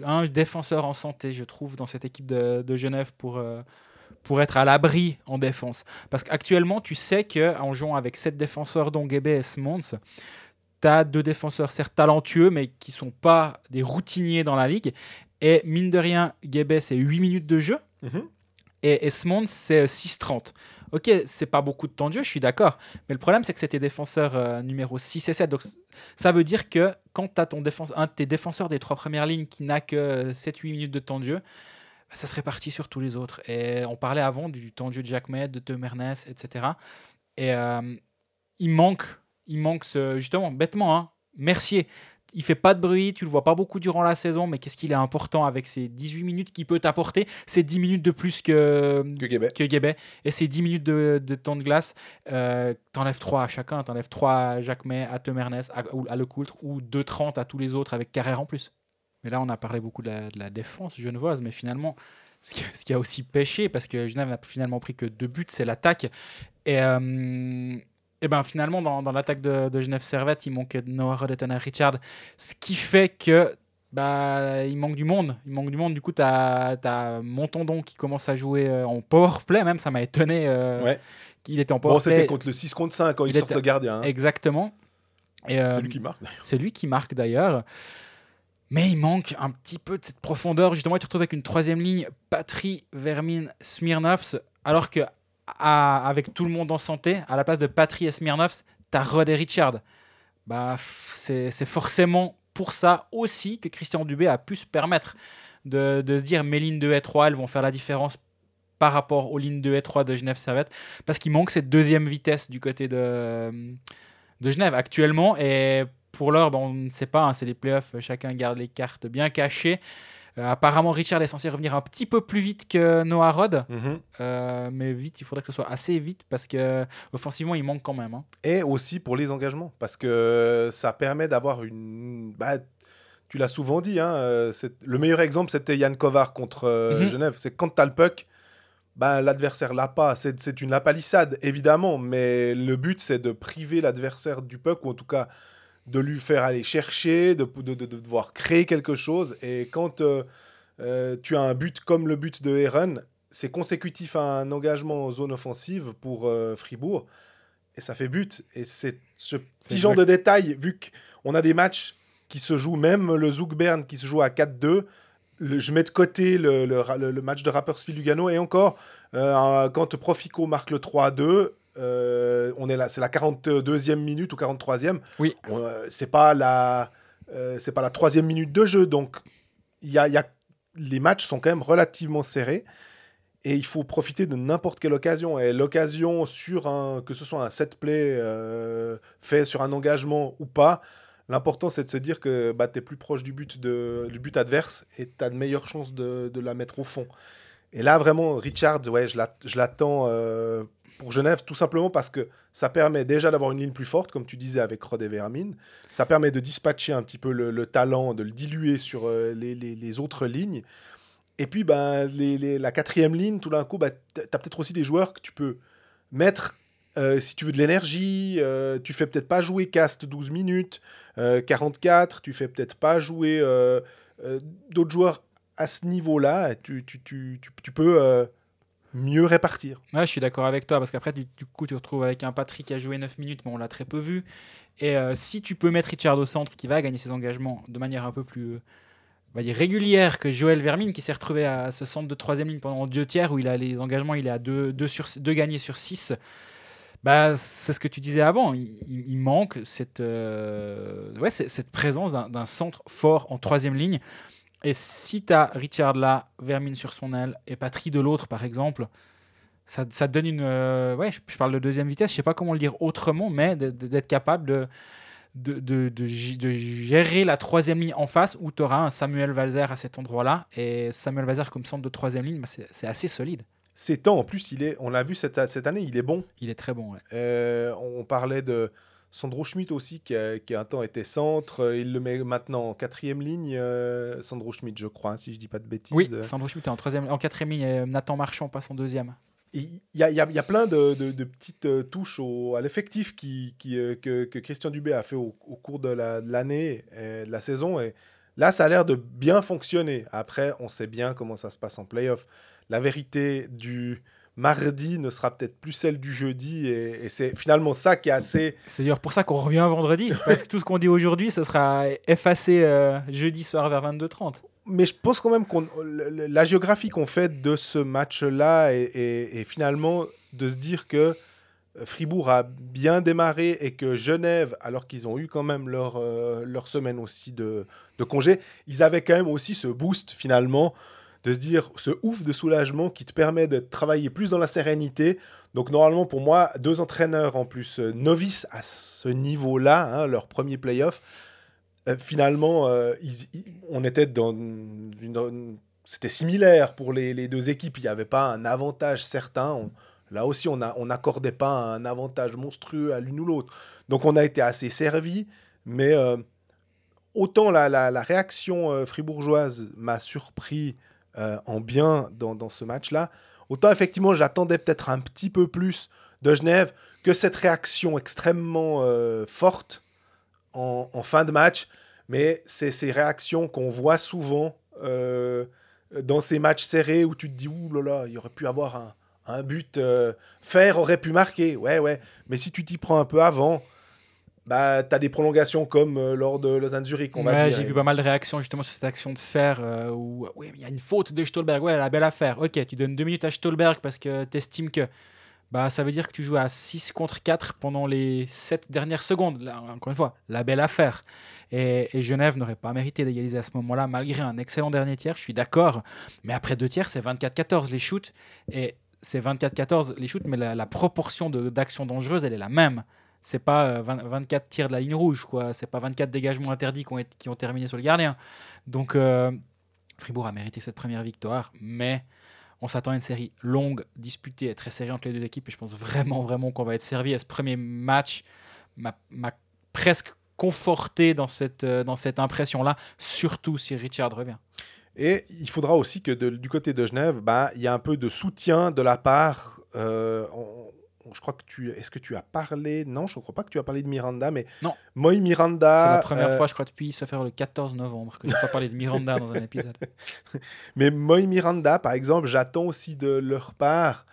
un défenseur en santé, je trouve, dans cette équipe de, de Genève pour, euh, pour être à l'abri en défense. Parce qu'actuellement, tu sais qu'en jouant avec sept défenseurs, dont Gebe et Smons, tu as deux défenseurs certes talentueux, mais qui sont pas des routiniers dans la ligue. Et mine de rien, Gebe, c'est 8 minutes de jeu Mhm. et Esmond c'est 6-30. Ok, c'est pas beaucoup de temps de jeu, je suis d'accord. Mais le problème, c'est que c'était défenseur euh, numéro 6 et 7. Donc ça veut dire que quand tu as ton défense, un de tes défenseurs des trois premières lignes qui n'a que 7-8 minutes de temps de jeu, ça se répartit sur tous les autres. Et on parlait avant du temps de jeu de Jacques Med, de Tom Ernest, etc. Et euh, il manque, il manque ce, justement, bêtement, hein, Mercier. Il fait pas de bruit, tu le vois pas beaucoup durant la saison, mais qu'est-ce qu'il est important avec ces 18 minutes qu'il peut t'apporter? C'est 10 minutes de plus que, Que Guébet. que Guébet. Et ces 10 minutes de, de temps de glace, euh, t'enlèves 3 à chacun. T'enlèves 3 à Jacques May, à Tom Ernest, à, à Lecoultre, ou 2,30 à tous les autres avec Carrère en plus. Mais là, on a parlé beaucoup de la, de la défense genevoise, mais finalement, ce qui, a aussi pêché, parce que Genève n'a finalement pris que deux buts, c'est l'attaque. Et, euh, et ben finalement, dans, dans l'attaque de, de Genève Servette, il manque Noah Rodetton et Richard, ce qui fait que bah, il manque du monde. Il manque du monde. Du coup, tu as, Montandon qui commence à jouer euh, en powerplay, même. Ça m'a étonné euh, Ouais. qu'il était en Bon, powerplay. c'était contre le 6 contre 5 quand il, Il sort était- le gardien. hein. Exactement. Euh, C'est lui qui marque d'ailleurs. c'est lui qui marque d'ailleurs. Mais il manque un petit peu de cette profondeur. Justement, il te retrouve avec une troisième ligne, Patry, Vermin, Smirnovs. Alors que avec tout le monde en santé, à la place de Patry et Smirnov, t'as Rod et Richard. Bah, c'est forcément pour ça aussi que Christian Dubé a pu se permettre de, de se dire mes lignes 2 et 3, elles vont faire la différence par rapport aux lignes 2 et 3 de Genève Servette, parce qu'il manque cette deuxième vitesse du côté de, de Genève actuellement. Et pour l'heure, bon, on ne sait pas, hein, c'est les playoffs, chacun garde les cartes bien cachées. Euh, apparemment, Richard est censé revenir un petit peu plus vite que Noah Rod. Mhm. Euh, mais vite, il faudrait que ce soit assez vite parce que offensivement, il manque quand même. hein. Et aussi pour les engagements, parce que ça permet d'avoir une. bah, tu l'as souvent dit, hein, euh, le meilleur exemple, c'était Yann Kovar contre euh, Mhm. Genève. C'est quand tu as le puck, bah, l'adversaire l'a pas. C'est c'est une lapalissade, évidemment, mais le but, c'est de priver l'adversaire du puck, ou en tout cas de lui faire aller chercher, de, de, de- de devoir créer quelque chose. Et quand euh, euh, tu as un but comme le but de Heron, c'est consécutif à un engagement en zone offensive pour euh, Fribourg, et ça fait but. Et c'est ce petit genre exact. de détail, vu qu'on a des matchs qui se jouent, même le Zouk Bern qui se joue à 4-2, le- je mets de côté le, le, match de Rapperswil Lugano, et encore, euh, quand Profico marque le 3-2, euh, on est là, c'est la 42e minute ou 43e. Oui. Euh, c'est pas la, euh, c'est pas la troisième minute de jeu, donc il y a, y a- les matchs sont quand même relativement serrés. Et il faut profiter de n'importe quelle occasion. Et l'occasion, sur un, que ce soit un set play euh, fait sur un engagement ou pas, l'important c'est de se dire que bah, tu es plus proche du but, de, du but adverse et tu as de meilleures chances de, de la mettre au fond. Et là, vraiment, Richard, ouais, je l'attends euh, pour Genève, tout simplement parce que ça permet déjà d'avoir une ligne plus forte, comme tu disais avec Rod et Vermin. Ça permet de dispatcher un petit peu le, le talent, de le diluer sur euh, les, autres lignes. Et puis, ben, la quatrième ligne, tout d'un coup, bah, tu as peut-être aussi des joueurs que tu peux mettre euh, si tu veux de l'énergie. euh, tu fais peut-être pas jouer Cast 12 minutes, euh, 44. Tu fais peut-être pas jouer euh, euh, d'autres joueurs à ce niveau-là. Tu, peux euh, mieux répartir. Ouais, je suis d'accord avec toi parce qu'après, du, coup, tu te retrouves avec un Patrick qui a joué 9 minutes, mais on l'a très peu vu. Et euh, si tu peux mettre Richard au centre qui va gagner ses engagements de manière un peu plus dire, régulière que Joël Vermine qui s'est retrouvé à ce centre de troisième ligne pendant deux tiers où il a les engagements, il est à 2 deux, sur, deux gagnés sur 6. Bah, c'est ce que tu disais avant. Il, manque cette, euh, ouais, cette présence d'un centre fort en troisième ligne. Et si tu as Richard là, Vermine sur son aile et Patry de l'autre, par exemple, ça, ça donne une. euh, ouais, je, je parle de deuxième vitesse, je sais pas comment le dire autrement, mais d'être capable de, de, de, de gérer la troisième ligne en face où tu auras un Samuel Valzer à cet endroit-là. Et Samuel Valzer comme centre de troisième ligne, bah, c'est c'est assez solide. C'est temps, en plus, il est, on l'a vu cette, cette année, il est bon. Il est très bon. ouais. Euh, on parlait de Sandro Schmidt aussi, qui a, qui a un temps été centre. Euh, Il le met maintenant en quatrième ligne, euh, Sandro Schmidt, je crois, hein, si je dis pas de bêtises. Oui, Sandro Schmidt est en, troisième, en quatrième ligne et Nathan Marchand passe en deuxième. Il y y y a plein de, de- de petites euh, touches au- à l'effectif qui, qui, euh, que, que Christian Dubé a fait au, au cours de la- de l'année, de la saison. Et là, ça a l'air de bien fonctionner. Après, on sait bien comment ça se passe en playoff. La vérité du mardi ne sera peut-être plus celle du jeudi. Et, et c'est finalement ça qui est assez... C'est d'ailleurs pour ça qu'on revient vendredi, parce que tout ce qu'on dit aujourd'hui, ce sera effacé euh, jeudi soir vers 22h30. Mais je pense quand même le- la géographie qu'on fait de ce match-là est finalement de se dire que euh, Fribourg a bien démarré et que Genève, alors qu'ils ont eu quand même leur, euh, leur semaine aussi de, de congé, ils avaient quand même aussi ce boost finalement de se dire ce ouf de soulagement qui te permet de travailler plus dans la sérénité. Donc normalement pour moi, deux entraîneurs en plus euh, novices à ce niveau-là, hein, leur premier playoff, euh, finalement, euh, on était dans une, c'était similaire pour les, deux équipes. Il n'y avait pas un avantage certain. Là aussi, on n'accordait pas un avantage monstrueux à l'une ou l'autre. Donc, on a été assez servi. Mais euh, autant la, réaction fribourgeoise m'a surpris euh, en bien dans, dans ce match-là, autant effectivement, j'attendais peut-être un petit peu plus de Genève que cette réaction extrêmement euh, forte en, fin de match, mais c'est ces réactions qu'on voit souvent euh, dans ces matchs serrés où tu te dis ouh là là, il aurait pu avoir un, un but, euh, Fer aurait pu marquer, ouais ouais, mais si tu t'y prends un peu avant, bah t'as des prolongations comme euh, lors de Lausanne Zurich, on va Ouais, dire. j'ai vu pas mal de réactions justement sur cette action de fer euh, où oui, mais il y a une faute de Stolberg. Ouais, la belle affaire. Ok, tu donnes deux minutes à Stolberg parce que t'estimes que bah, ça veut dire que tu joues à 6 contre 4 pendant les 7 dernières secondes. Là, encore une fois, la belle affaire. Et, et Genève n'aurait pas mérité d'égaliser à ce moment-là, malgré un excellent dernier tiers, je suis d'accord. Mais après deux tiers, c'est 24-14 les shoots. Et c'est 24-14 les shoots, mais la, la proportion de- d'actions dangereuses, elle est la même. C'est pas euh, 20 24 tirs de la ligne rouge, quoi. C'est pas 24 dégagements interdits qui ont, terminé sur le gardien. Donc, euh, Fribourg a mérité cette première victoire, mais on s'attend à une série longue, disputée et très serrée entre les deux équipes. Et je pense vraiment, vraiment qu'on va être servi. Et ce premier match m'a presque conforté dans cette, euh, dans cette impression-là, surtout si Richard revient. Et il faudra aussi que du côté de Genève, bah, il y a un peu de soutien de la part. euh, je crois que tu. Est-ce que tu as parlé Non, je ne crois pas que tu as parlé de Miranda, mais. Non. Moi, Miranda. C'est la première euh, fois, je crois, depuis se faire le 14 novembre que je n'ai pas parlé de Miranda dans un épisode. Mais Moi Miranda, par exemple, j'attends aussi de leur part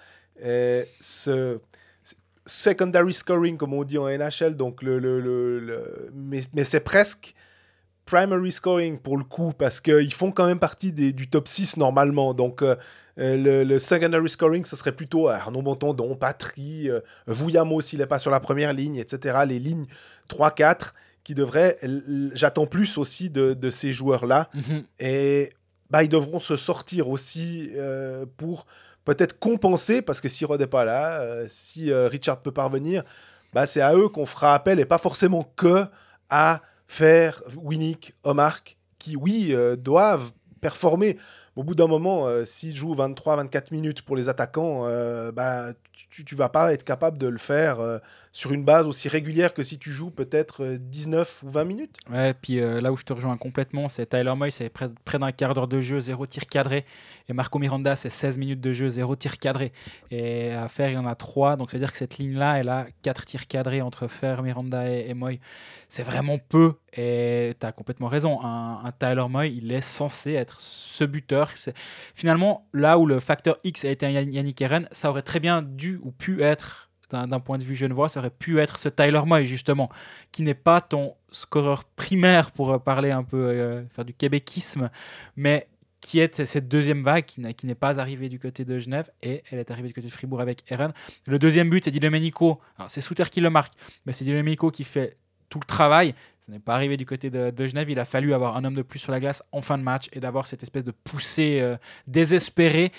euh, ce ce secondary scoring, comme on dit en NHL. Donc le, le- le- le- mais, mais c'est presque primary scoring pour le coup, parce qu'ils font quand même partie des- du top 6 normalement. Donc euh, euh, le, le secondary scoring, ce serait plutôt Arnaud Montandon, Patry, euh, Vouillamo s'il n'est pas sur la première ligne, etc. Les lignes 3-4 qui devraient. J'attends plus aussi de, de ces joueurs-là. Mhm. Et bah, ils devront se sortir aussi euh, pour peut-être compenser, parce que si Rod n'est pas là, euh, si euh, Richard peut parvenir, bah, c'est à eux qu'on fera appel et pas forcément que à faire Winnick, Omark, qui, oui, euh, doivent performer. Au bout d'un moment, euh, s'ils jouent 23-24 minutes pour les attaquants, euh, bah, tu, tu vas pas être capable de le faire euh, sur une base aussi régulière que si tu joues peut-être euh, 19 ou 20 minutes. Ouais, puis euh, là où je te rejoins complètement, c'est Tyler Moy, c'est près, d'un quart d'heure de jeu, zéro tir cadré. Et Marco Miranda, c'est 16 minutes de jeu, zéro tir cadré. Et à faire, il y en a 3. Donc, c'est-à-dire que cette ligne-là, elle a 4 tirs cadrés entre Fer, Miranda et, Moy. C'est vraiment peu. Et tu as complètement raison. Un, Tyler Moy, il est censé être ce buteur. Finalement, là où le facteur X a été Yannick Eren, ça aurait très bien dû ou pu être, d'un point de vue genevois, ça aurait pu être ce Tyler Moy, justement qui n'est pas ton scoreur primaire pour parler un peu, euh, faire du québéquisme, mais qui est cette deuxième vague qui n'est pas arrivée du côté de Genève et elle est arrivée du côté de Fribourg avec Eren. Le deuxième but, c'est Di Domenico. C'est Souter qui le marque, mais c'est Di Domenico qui fait tout le travail. Ça n'est pas arrivé du côté de, de Genève. Il a fallu avoir un homme de plus sur la glace en fin de match et d'avoir cette espèce de poussée euh, désespérée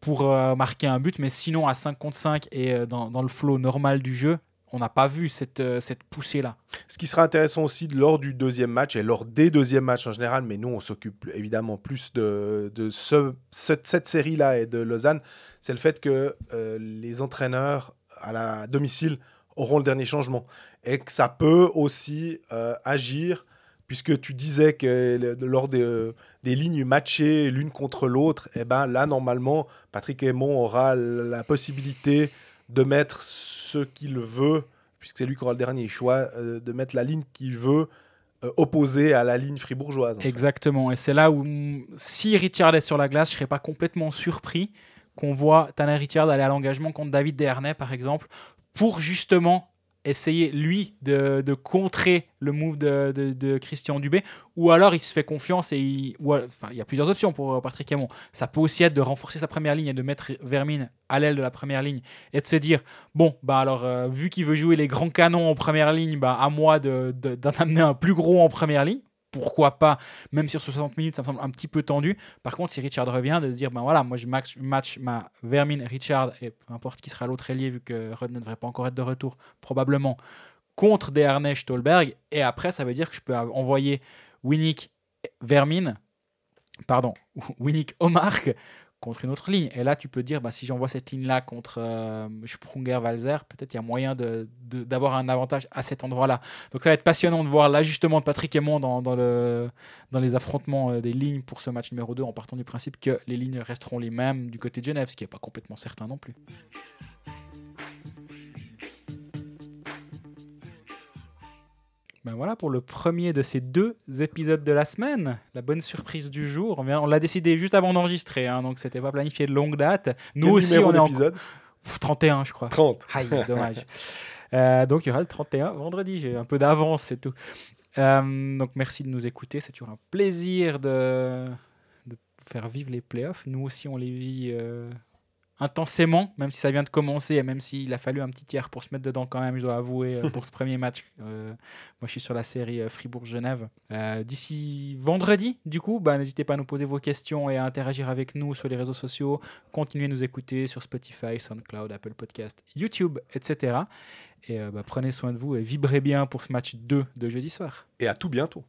pour euh, marquer un but. Mais sinon, à 5 contre 5 et euh, dans, dans le flow normal du jeu, on n'a pas vu cette, euh, cette poussée-là. Ce qui sera intéressant aussi lors du deuxième match et lors des deuxièmes matchs en général, mais nous on s'occupe évidemment plus de, de ce- ce- cette série-là et de Lausanne, c'est le fait que les entraîneurs à la domicile auront le dernier changement et que ça peut aussi agir puisque tu disais que lors des, euh, des lignes matchées l'une contre l'autre, et ben là normalement Patrick Aymon aura la possibilité de mettre ce qu'il veut puisque c'est lui qui aura le dernier choix, euh, de mettre la ligne qu'il veut euh, opposée à la ligne fribourgeoise. Exactement. Et c'est là où, mm, si Richard est sur la glace, je serais pas complètement surpris qu'on voit Tanner Richard aller à l'engagement contre David Dernay, par exemple, pour justement essayer, lui, de, contrer le move de, Christian Dubé, ou alors il se fait confiance et il, il y a plusieurs options pour euh, Patrick Aymon. Ça peut aussi être de renforcer sa première ligne et de mettre Vermine à l'aile de la première ligne et de se dire, bon, bah alors, euh, vu qu'il veut jouer les grands canons en première ligne, bah, à moi de- de- d'en amener un plus gros en première ligne pourquoi pas, même sur 60 minutes, ça me semble un petit peu tendu. Par contre, si Richard revient, de se dire, ben voilà, moi je match, ma Vermin, Richard, et peu importe qui sera l'autre ailier, vu que Rod ne devrait pas encore être de retour, probablement, contre Desharnais, Stolberg, et après, ça veut dire que je peux envoyer Winnick, Vermin, pardon, Winnick Omark contre une autre ligne. Et là, tu peux dire, bah, si j'envoie cette ligne-là contre euh, Sprunger, Valzer, peut-être il y a moyen de- de- d'avoir un avantage à cet endroit-là. Donc ça va être passionnant de voir l'ajustement de Patrick Aymon dans, dans, le, dans les affrontements euh, des lignes pour ce match numéro 2, en partant du principe que les lignes resteront les mêmes du côté de Genève, ce qui n'est pas complètement certain non plus. Ben voilà pour le premier de ces deux épisodes de la semaine, la bonne surprise du jour. On, l'a décidé juste avant d'enregistrer, hein, donc c'était pas planifié de longue date. Nous Quel aussi, on est en Pff, 31, je crois. 30. Aïe, dommage. Euh, donc il y aura le 31 vendredi, j'ai un peu d'avance, c'est tout. Euh, donc merci de nous écouter, c'est toujours un plaisir de, de faire vivre les playoffs. Nous aussi on les vit euh, intensément, même si ça vient de commencer et même s'il a fallu un petit tiers pour se mettre dedans quand même, je dois avouer, euh, pour ce premier match. Euh, moi, je suis sur la série euh, Fribourg-Genève. Euh, D'ici vendredi, du coup, bah, n'hésitez pas à nous poser vos questions et à interagir avec nous sur les réseaux sociaux. Continuez à nous écouter sur Spotify, SoundCloud, Apple Podcast, YouTube, etc. Et euh, bah, prenez soin de vous et vibrez bien pour ce match 2 de jeudi soir. Et à tout bientôt.